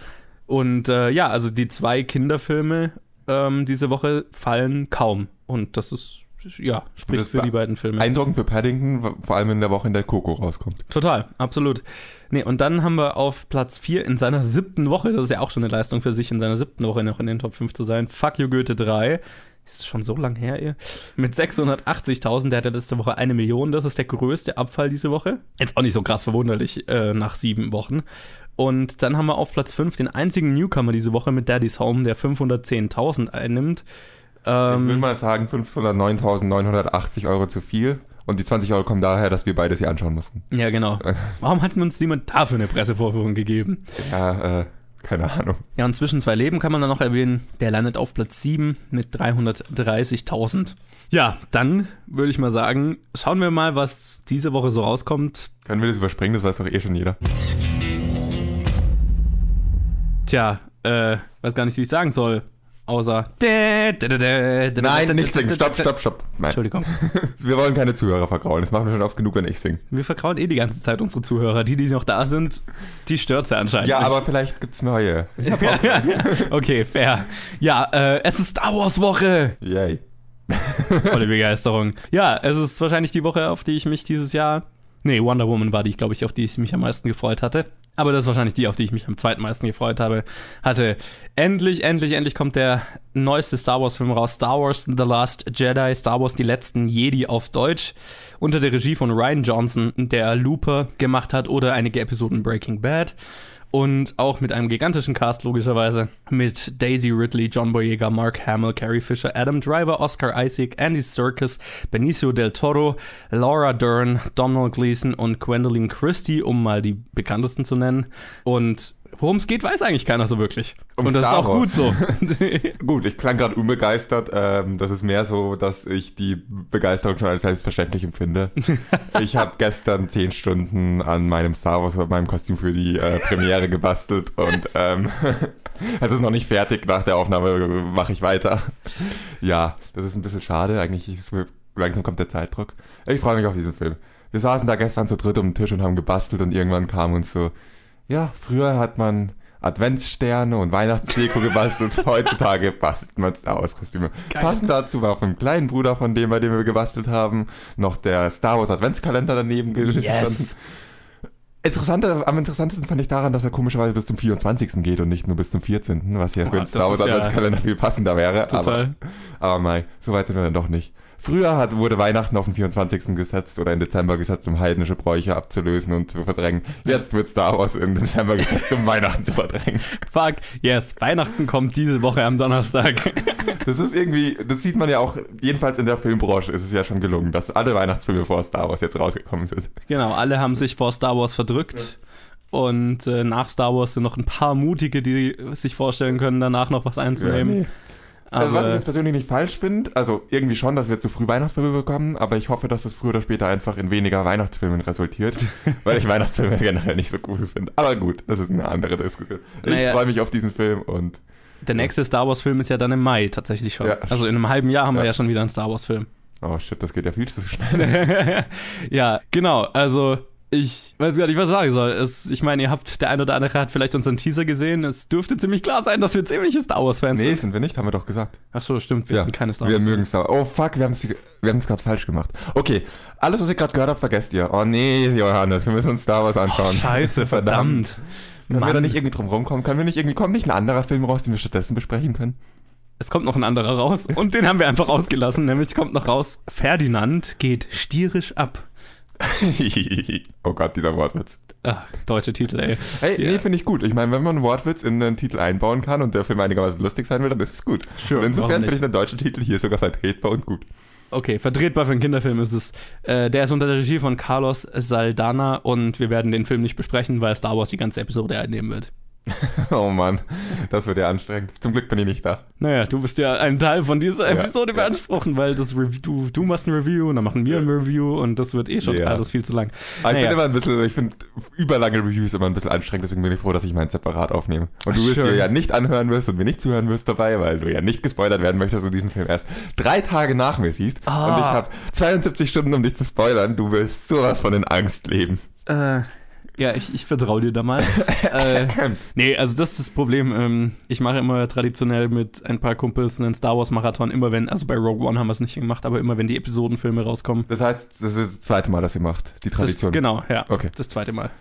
Und äh, ja, also die zwei Kinderfilme ähm, diese Woche fallen kaum. Und das ist, ja, spricht für die beiden Filme. Eindruckend für Paddington, vor allem in der Woche, in der Coco rauskommt. Total, absolut. Nee, und dann haben wir auf Platz 4 in seiner siebten Woche, das ist ja auch schon eine Leistung für sich, in seiner siebten Woche noch in den Top 5 zu sein, Fuck You Goethe 3. Ist schon so lang her, ihr. Mit 680.000, der hatte letzte Woche eine Million. Das ist der größte Abfall diese Woche. Jetzt auch nicht so krass verwunderlich äh, nach sieben Wochen. Und dann haben wir auf Platz 5 den einzigen Newcomer diese Woche mit Daddy's Home, der 510.000 einnimmt. Ich will Ähm, mal sagen, 509.980 Euro zu viel. Und die 20 Euro kommen daher, dass wir beides hier anschauen mussten. ja, genau. Warum hat uns niemand dafür eine Pressevorführung gegeben? Ja, äh, keine Ahnung. Ja, und zwischen zwei Leben kann man dann noch erwähnen, der landet auf Platz 7 mit 330.000. Ja, dann würde ich mal sagen, schauen wir mal, was diese Woche so rauskommt. Können wir das überspringen? Das weiß doch eh schon jeder. Tja, äh, weiß gar nicht, wie ich sagen soll. Außer. Nein, nicht singen. Stopp, stopp, stopp. Nein. Entschuldigung. Wir wollen keine Zuhörer vergraulen. Das machen wir schon oft genug, wenn ich singe. Wir vertrauen eh die ganze Zeit unsere Zuhörer. Die, die noch da sind, die stört's ja anscheinend. Ja, aber vielleicht gibt's neue. okay, fair. Ja, äh, es ist Star Wars Woche. Yay. Volle Begeisterung. Ja, es ist wahrscheinlich die Woche, auf die ich mich dieses Jahr. Nee, Wonder Woman war die, glaube ich, auf die ich mich am meisten gefreut hatte. Aber das ist wahrscheinlich die, auf die ich mich am zweitmeisten gefreut habe. Hatte. Endlich, endlich, endlich kommt der neueste Star Wars-Film raus. Star Wars The Last Jedi, Star Wars Die letzten Jedi auf Deutsch. Unter der Regie von Ryan Johnson, der Looper gemacht hat oder einige Episoden Breaking Bad. Und auch mit einem gigantischen Cast, logischerweise. Mit Daisy Ridley, John Boyega, Mark Hamill, Carrie Fisher, Adam Driver, Oscar Isaac, Andy Serkis, Benicio del Toro, Laura Dern, Donald Gleason und Gwendolyn Christie, um mal die bekanntesten zu nennen. Und worum es geht, weiß eigentlich keiner so wirklich. Um und das Star ist auch Wars. gut so. Gut, ich klang gerade unbegeistert. Ähm, das ist mehr so, dass ich die Begeisterung schon als selbstverständlich empfinde. ich habe gestern zehn Stunden an meinem Star Wars, meinem Kostüm für die äh, Premiere gebastelt und ähm, es ist noch nicht fertig. Nach der Aufnahme mache ich weiter. Ja, das ist ein bisschen schade. Eigentlich ist es, langsam kommt der Zeitdruck. Ich freue mich auf diesen Film. Wir saßen da gestern zu dritt um den Tisch und haben gebastelt und irgendwann kam uns so, ja, früher hat man Adventssterne und Weihnachtsdeko gebastelt. Heutzutage bastelt man Star Wars Kostüme. Geil. Passend dazu war vom kleinen Bruder von dem, bei dem wir gebastelt haben, noch der Star Wars Adventskalender daneben gestanden. yes. Interessanter, am interessantesten fand ich daran, dass er komischerweise bis zum 24. geht und nicht nur bis zum 14., was ja für den Star Wars ist ja Adventskalender viel passender wäre. Total. Aber, aber mei, so weit sind wir dann doch nicht. Früher hat, wurde Weihnachten auf den 24. gesetzt oder in Dezember gesetzt, um heidnische Bräuche abzulösen und zu verdrängen. Jetzt wird Star Wars im Dezember gesetzt, um Weihnachten zu verdrängen. Fuck, yes. Weihnachten kommt diese Woche am Donnerstag. Das ist irgendwie, das sieht man ja auch, jedenfalls in der Filmbranche ist es ja schon gelungen, dass alle Weihnachtsfilme vor Star Wars jetzt rausgekommen sind. Genau, alle haben sich vor Star Wars verdrückt. Und äh, nach Star Wars sind noch ein paar Mutige, die sich vorstellen können, danach noch was einzunehmen. nee. Also, was ich Aber jetzt persönlich nicht falsch finde, also irgendwie schon, dass wir zu früh Weihnachtsfilme bekommen, aber ich hoffe, dass das früher oder später einfach in weniger Weihnachtsfilmen resultiert, weil ich Weihnachtsfilme generell nicht so cool finde. Aber gut, das ist eine andere Diskussion. Ich Naja. freue mich auf diesen Film und der nächste Star Wars-Film ist ja dann im Mai tatsächlich schon. Ja. Also in einem halben Jahr haben wir Ja. ja schon wieder einen Star Wars-Film. oh shit, das geht ja viel zu schnell. ja, genau. Also ich weiß gar nicht, was ich sagen soll. Es, ich meine, ihr habt, der eine oder andere hat vielleicht unseren Teaser gesehen. Es dürfte ziemlich klar sein, dass wir ziemliche Star Wars-Fans Nee, sind. sind wir nicht, haben wir doch gesagt. Ach so, stimmt. Wir Ja, sind keine Star wir Wars. mögen Star Wars. Oh fuck, wir haben es wir gerade falsch gemacht. Okay, alles, was ihr gerade gehört habt, vergesst ihr. Oh nee, Johannes, wir müssen uns Star Wars anschauen. Scheiße, verdammt. Können wir da nicht irgendwie drum rumkommen? Können wir nicht irgendwie, kommt nicht ein anderer Film raus, den wir stattdessen besprechen können? Es kommt noch ein anderer raus und den haben wir einfach ausgelassen. Nämlich kommt noch raus, Ferdinand geht stierisch ab. oh Gott, dieser Wortwitz. Ach, deutsche Titel, ey. Hey, Ja. nee, finde ich gut. Ich meine, wenn man einen Wortwitz in einen Titel einbauen kann und der Film einigermaßen lustig sein will, dann ist es gut. Sure, und insofern finde ich den deutschen Titel hier sogar vertretbar und gut. Okay, vertretbar für einen Kinderfilm ist es. Äh, der ist unter der Regie von Carlos Saldana und wir werden den Film nicht besprechen, weil Star Wars die ganze Episode einnehmen wird. Oh Mann, das wird ja anstrengend. Zum Glück bin ich nicht da. Naja, du bist ja ein Teil von dieser Ja, Episode ja. beanspruchen, weil das Rev du, du machst ein Review und dann machen wir ein Review und das wird eh schon Ja. alles viel zu lang. Aber ich Naja. bin immer ein bisschen, ich finde überlange Reviews immer ein bisschen anstrengend, deswegen bin ich froh, dass ich meinen separat aufnehme. Und du Ach, wirst schön. dir ja nicht anhören wirst und mir nicht zuhören wirst dabei, weil du ja nicht gespoilert werden möchtest und diesen Film erst drei Tage nach mir siehst. Ah. Und ich habe 72 Stunden, um dich zu spoilern. Du wirst sowas von in Angst leben. Äh, ja, ich, ich vertraue dir da mal. äh, nee, also das ist das Problem. Ähm, ich mache immer traditionell mit ein paar Kumpels einen Star Wars Marathon, immer wenn, also bei Rogue One haben wir es nicht gemacht, aber immer wenn die Episodenfilme rauskommen. Das heißt, das ist das zweite Mal, dass ihr macht, die Das, Tradition. genau, ja. Okay. Das zweite Mal.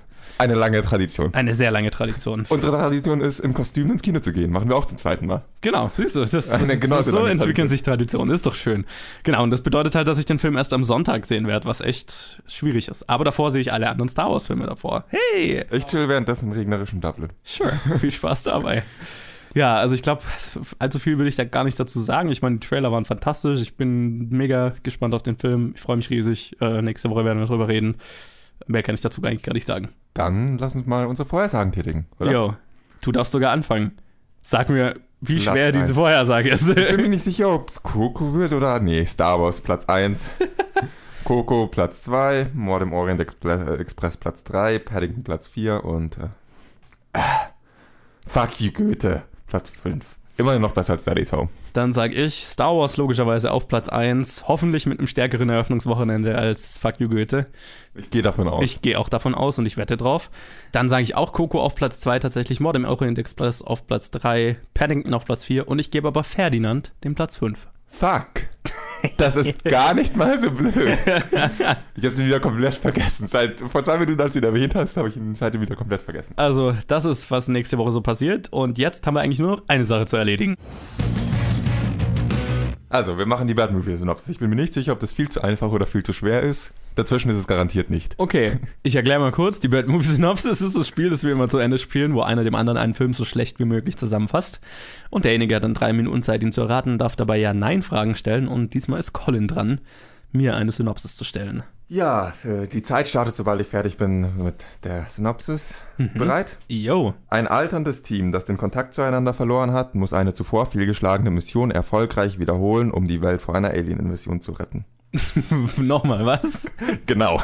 Eine lange Tradition. Eine sehr lange Tradition. Unsere Tradition ist, im Kostüm ins Kino zu gehen. Machen wir auch zum zweiten Mal. Genau, siehst du, das, Eine das genauso so lange entwickeln Tradition. sich Traditionen, ist doch schön. Genau, und das bedeutet halt, dass ich den Film erst am Sonntag sehen werde, was echt schwierig ist. Aber davor sehe ich alle anderen Star Wars Filme davor. Hey, Ich chill währenddessen im regnerischen Dublin. sure, viel Spaß dabei. Ja, also ich glaube, allzu viel will ich da gar nicht dazu sagen. Ich meine, die Trailer waren fantastisch. Ich bin mega gespannt auf den Film. Ich freue mich riesig. Äh, nächste Woche werden wir drüber reden. Mehr kann ich dazu eigentlich gar nicht sagen. Dann lass uns mal unsere Vorhersagen tätigen, oder? Jo, du darfst sogar anfangen. Sag mir, wie Platz schwer diese eins. Vorhersage ist. Ich bin mir nicht sicher, ob es Coco wird oder. Nee, Star Wars Platz 1. Coco Platz 2, Mord im Orient Expre Express Platz 3, Paddington Platz 4 und. Äh, äh, fuck you, Goethe Platz 5. Immerhin noch besser als Daddy's Home. Dann sag ich Star Wars logischerweise auf Platz 1, hoffentlich mit einem stärkeren Eröffnungswochenende als Fuck You Goethe. Ich gehe davon aus. Ich gehe auch davon aus und ich wette drauf. Dann sage ich auch Coco auf Platz 2 tatsächlich, Mord im Orient Express auf Platz 3, Paddington auf Platz 4 und ich gebe aber Ferdinand den Platz 5. Fuck. Das ist gar nicht mal so blöd. Ich habe den wieder komplett vergessen. Seit vor zwei Minuten, als du ihn erwähnt hast, habe ich ihn seitdem wieder komplett vergessen. Also, das ist, was nächste Woche so passiert und jetzt haben wir eigentlich nur noch eine Sache zu erledigen. Also, wir machen die Bad Movie Synopsis. Ich bin mir nicht sicher, ob das viel zu einfach oder viel zu schwer ist. Dazwischen ist es garantiert nicht. Okay, ich erkläre mal kurz. Die Bad Movie Synopsis ist das Spiel, das wir immer zu Ende spielen, wo einer dem anderen einen Film so schlecht wie möglich zusammenfasst. Und derjenige hat dann drei Minuten Zeit, ihn zu erraten, darf dabei Ja-Nein-Fragen stellen. Und diesmal ist Colin dran, mir eine Synopsis zu stellen. Ja, äh, die Zeit startet, sobald ich fertig bin mit der Synopsis. Bereit? Yo. Ein alterndes Team, das den Kontakt zueinander verloren hat, muss eine zuvor fehlgeschlagene Mission erfolgreich wiederholen, um die Welt vor einer Alien-Invasion zu retten. Nochmal, was? Genau.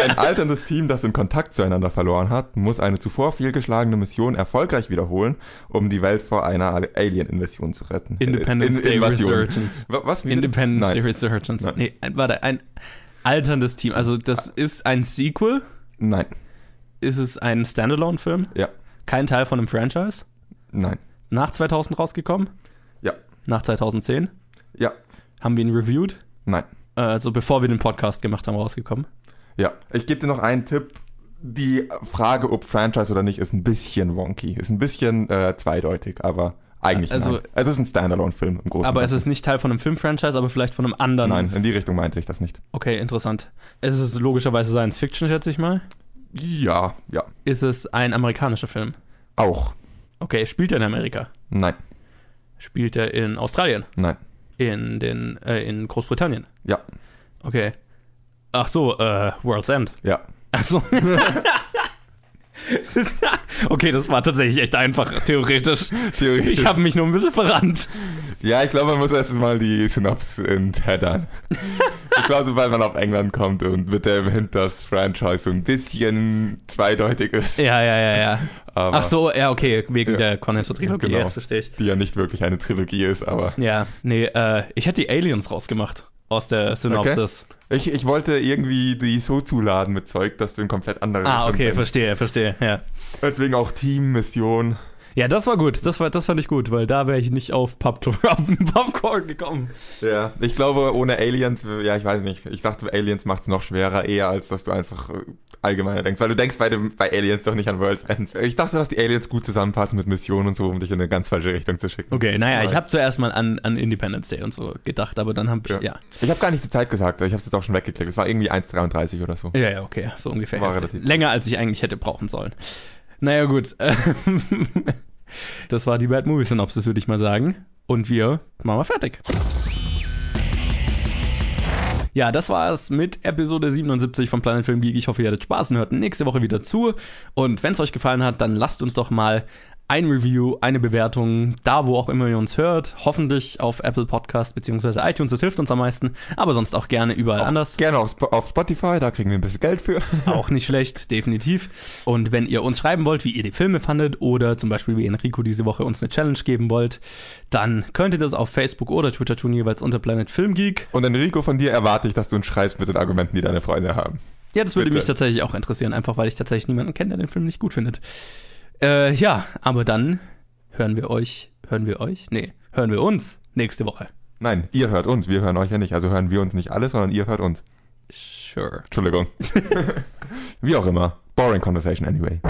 Ein alterndes Team, das den Kontakt zueinander verloren hat, muss eine zuvor fehlgeschlagene Mission erfolgreich wiederholen, um die Welt vor einer Alien-Invasion zu retten. Independence Äh, Day Invasion. Resurgence. Wa- Was? Wie? Independence Nein. Day Resurgence. Nein. Nee, warte, ein alterndes Team. Also, das ist ein Sequel. Nein. Ist es ein Standalone-Film? Ja. Kein Teil von einem Franchise? Nein. Nach 2000 rausgekommen? Ja. Nach 2010? Ja. Haben wir ihn reviewed? Nein. Äh, Also, bevor wir den Podcast gemacht haben, rausgekommen. Ja. Ich gebe dir noch einen Tipp. Die Frage, ob Franchise oder nicht, ist ein bisschen wonky. Ist ein bisschen äh, zweideutig, aber eigentlich Also- nein. Es ist ein Standalone-Film im Großen Aber und es ist nicht Teil von einem Film-Franchise, aber vielleicht von einem anderen. Nein, in die Richtung meinte ich das nicht. Okay, interessant. Es ist logischerweise Science Fiction, schätze ich mal. Ja, ja. Ist es ein amerikanischer Film? Auch. Okay, spielt er in Amerika? Nein. Spielt er in Australien? Nein. In den, äh, in Großbritannien? Ja. Okay. Ach so, äh, World's End. Ja. Ach so. okay, das war tatsächlich echt einfach, theoretisch. Theoretisch. Ich habe mich nur ein bisschen verrannt. Ja, ich glaube, man muss erst mal die Synopsis entheddern. ich glaube, sobald man auf England kommt und mit dem Hint, dass Franchise so ein bisschen zweideutig ist. Ja, ja, ja, ja. Aber Ach so, ja, okay, wegen Ja. der Cornetto-Trilogie, Genau. jetzt verstehe ich. Die ja nicht wirklich eine Trilogie ist, aber. Ja, nee, äh, ich hätte die Aliens rausgemacht aus der Synopsis. Ich, ich wollte irgendwie die so zuladen mit Zeug, dass du in komplett andere Ah, okay, denkst. verstehe, verstehe, ja. Deswegen auch Team, Mission. Ja, das war gut, das, war, das fand ich gut, weil da wäre ich nicht auf, Pub auf den Popcorn gekommen. Ja, ich glaube, ohne Aliens, ja, ich weiß nicht. Ich dachte, Aliens macht es noch schwerer, eher als dass du einfach äh, allgemeiner denkst. Weil du denkst bei, dem, bei Aliens doch nicht an World's End. Ich dachte, dass die Aliens gut zusammenpassen mit Missionen und so, um dich in eine ganz falsche Richtung zu schicken. Okay, naja, ich Aber- habe zuerst mal an, an Independence Day und so gedacht, aber dann habe ich, ja. Ich habe gar nicht die Zeit gesagt, ich habe es jetzt auch schon weggeklickt. Es war irgendwie 1,33 oder so. Ja, ja, okay, so ungefähr. War relativ- Länger, als ich eigentlich hätte brauchen sollen. Naja, gut. Das war die Bad Movie Synopsis, würde ich mal sagen. Und wir machen wir fertig. Ja, das war es mit Episode 77 von Planet Film Geek. Ich hoffe, ihr hattet Spaß und hört nächste Woche wieder zu. Und wenn es euch gefallen hat, dann lasst uns doch mal ein Review, eine Bewertung, da wo auch immer ihr uns hört. Hoffentlich auf Apple Podcast bzw. iTunes, das hilft uns am meisten. Aber sonst auch gerne überall Auch anders. Gerne auf, auf Spotify, da kriegen wir ein bisschen Geld für. Auch nicht schlecht, definitiv. Und wenn ihr uns schreiben wollt, wie ihr die Filme fandet oder zum Beispiel wie Enrico diese Woche uns eine Challenge geben wollt, dann könnt ihr das auf Facebook oder Twitter tun, jeweils unter Planet Film Geek. Und Enrico, von dir erwarte ich, dass du uns schreibst mit den Argumenten, die deine Freunde haben. Ja, das würde Bitte. mich tatsächlich auch interessieren, einfach weil ich tatsächlich niemanden kenne, der den Film nicht gut findet. Äh, ja, aber dann hören wir euch, hören wir euch? Nee, hören wir uns nächste Woche. Nein, ihr hört uns, wir hören euch ja nicht. Also hören wir uns nicht alle, sondern ihr hört uns. Sure. Entschuldigung. Wie auch immer. Boring conversation anyway.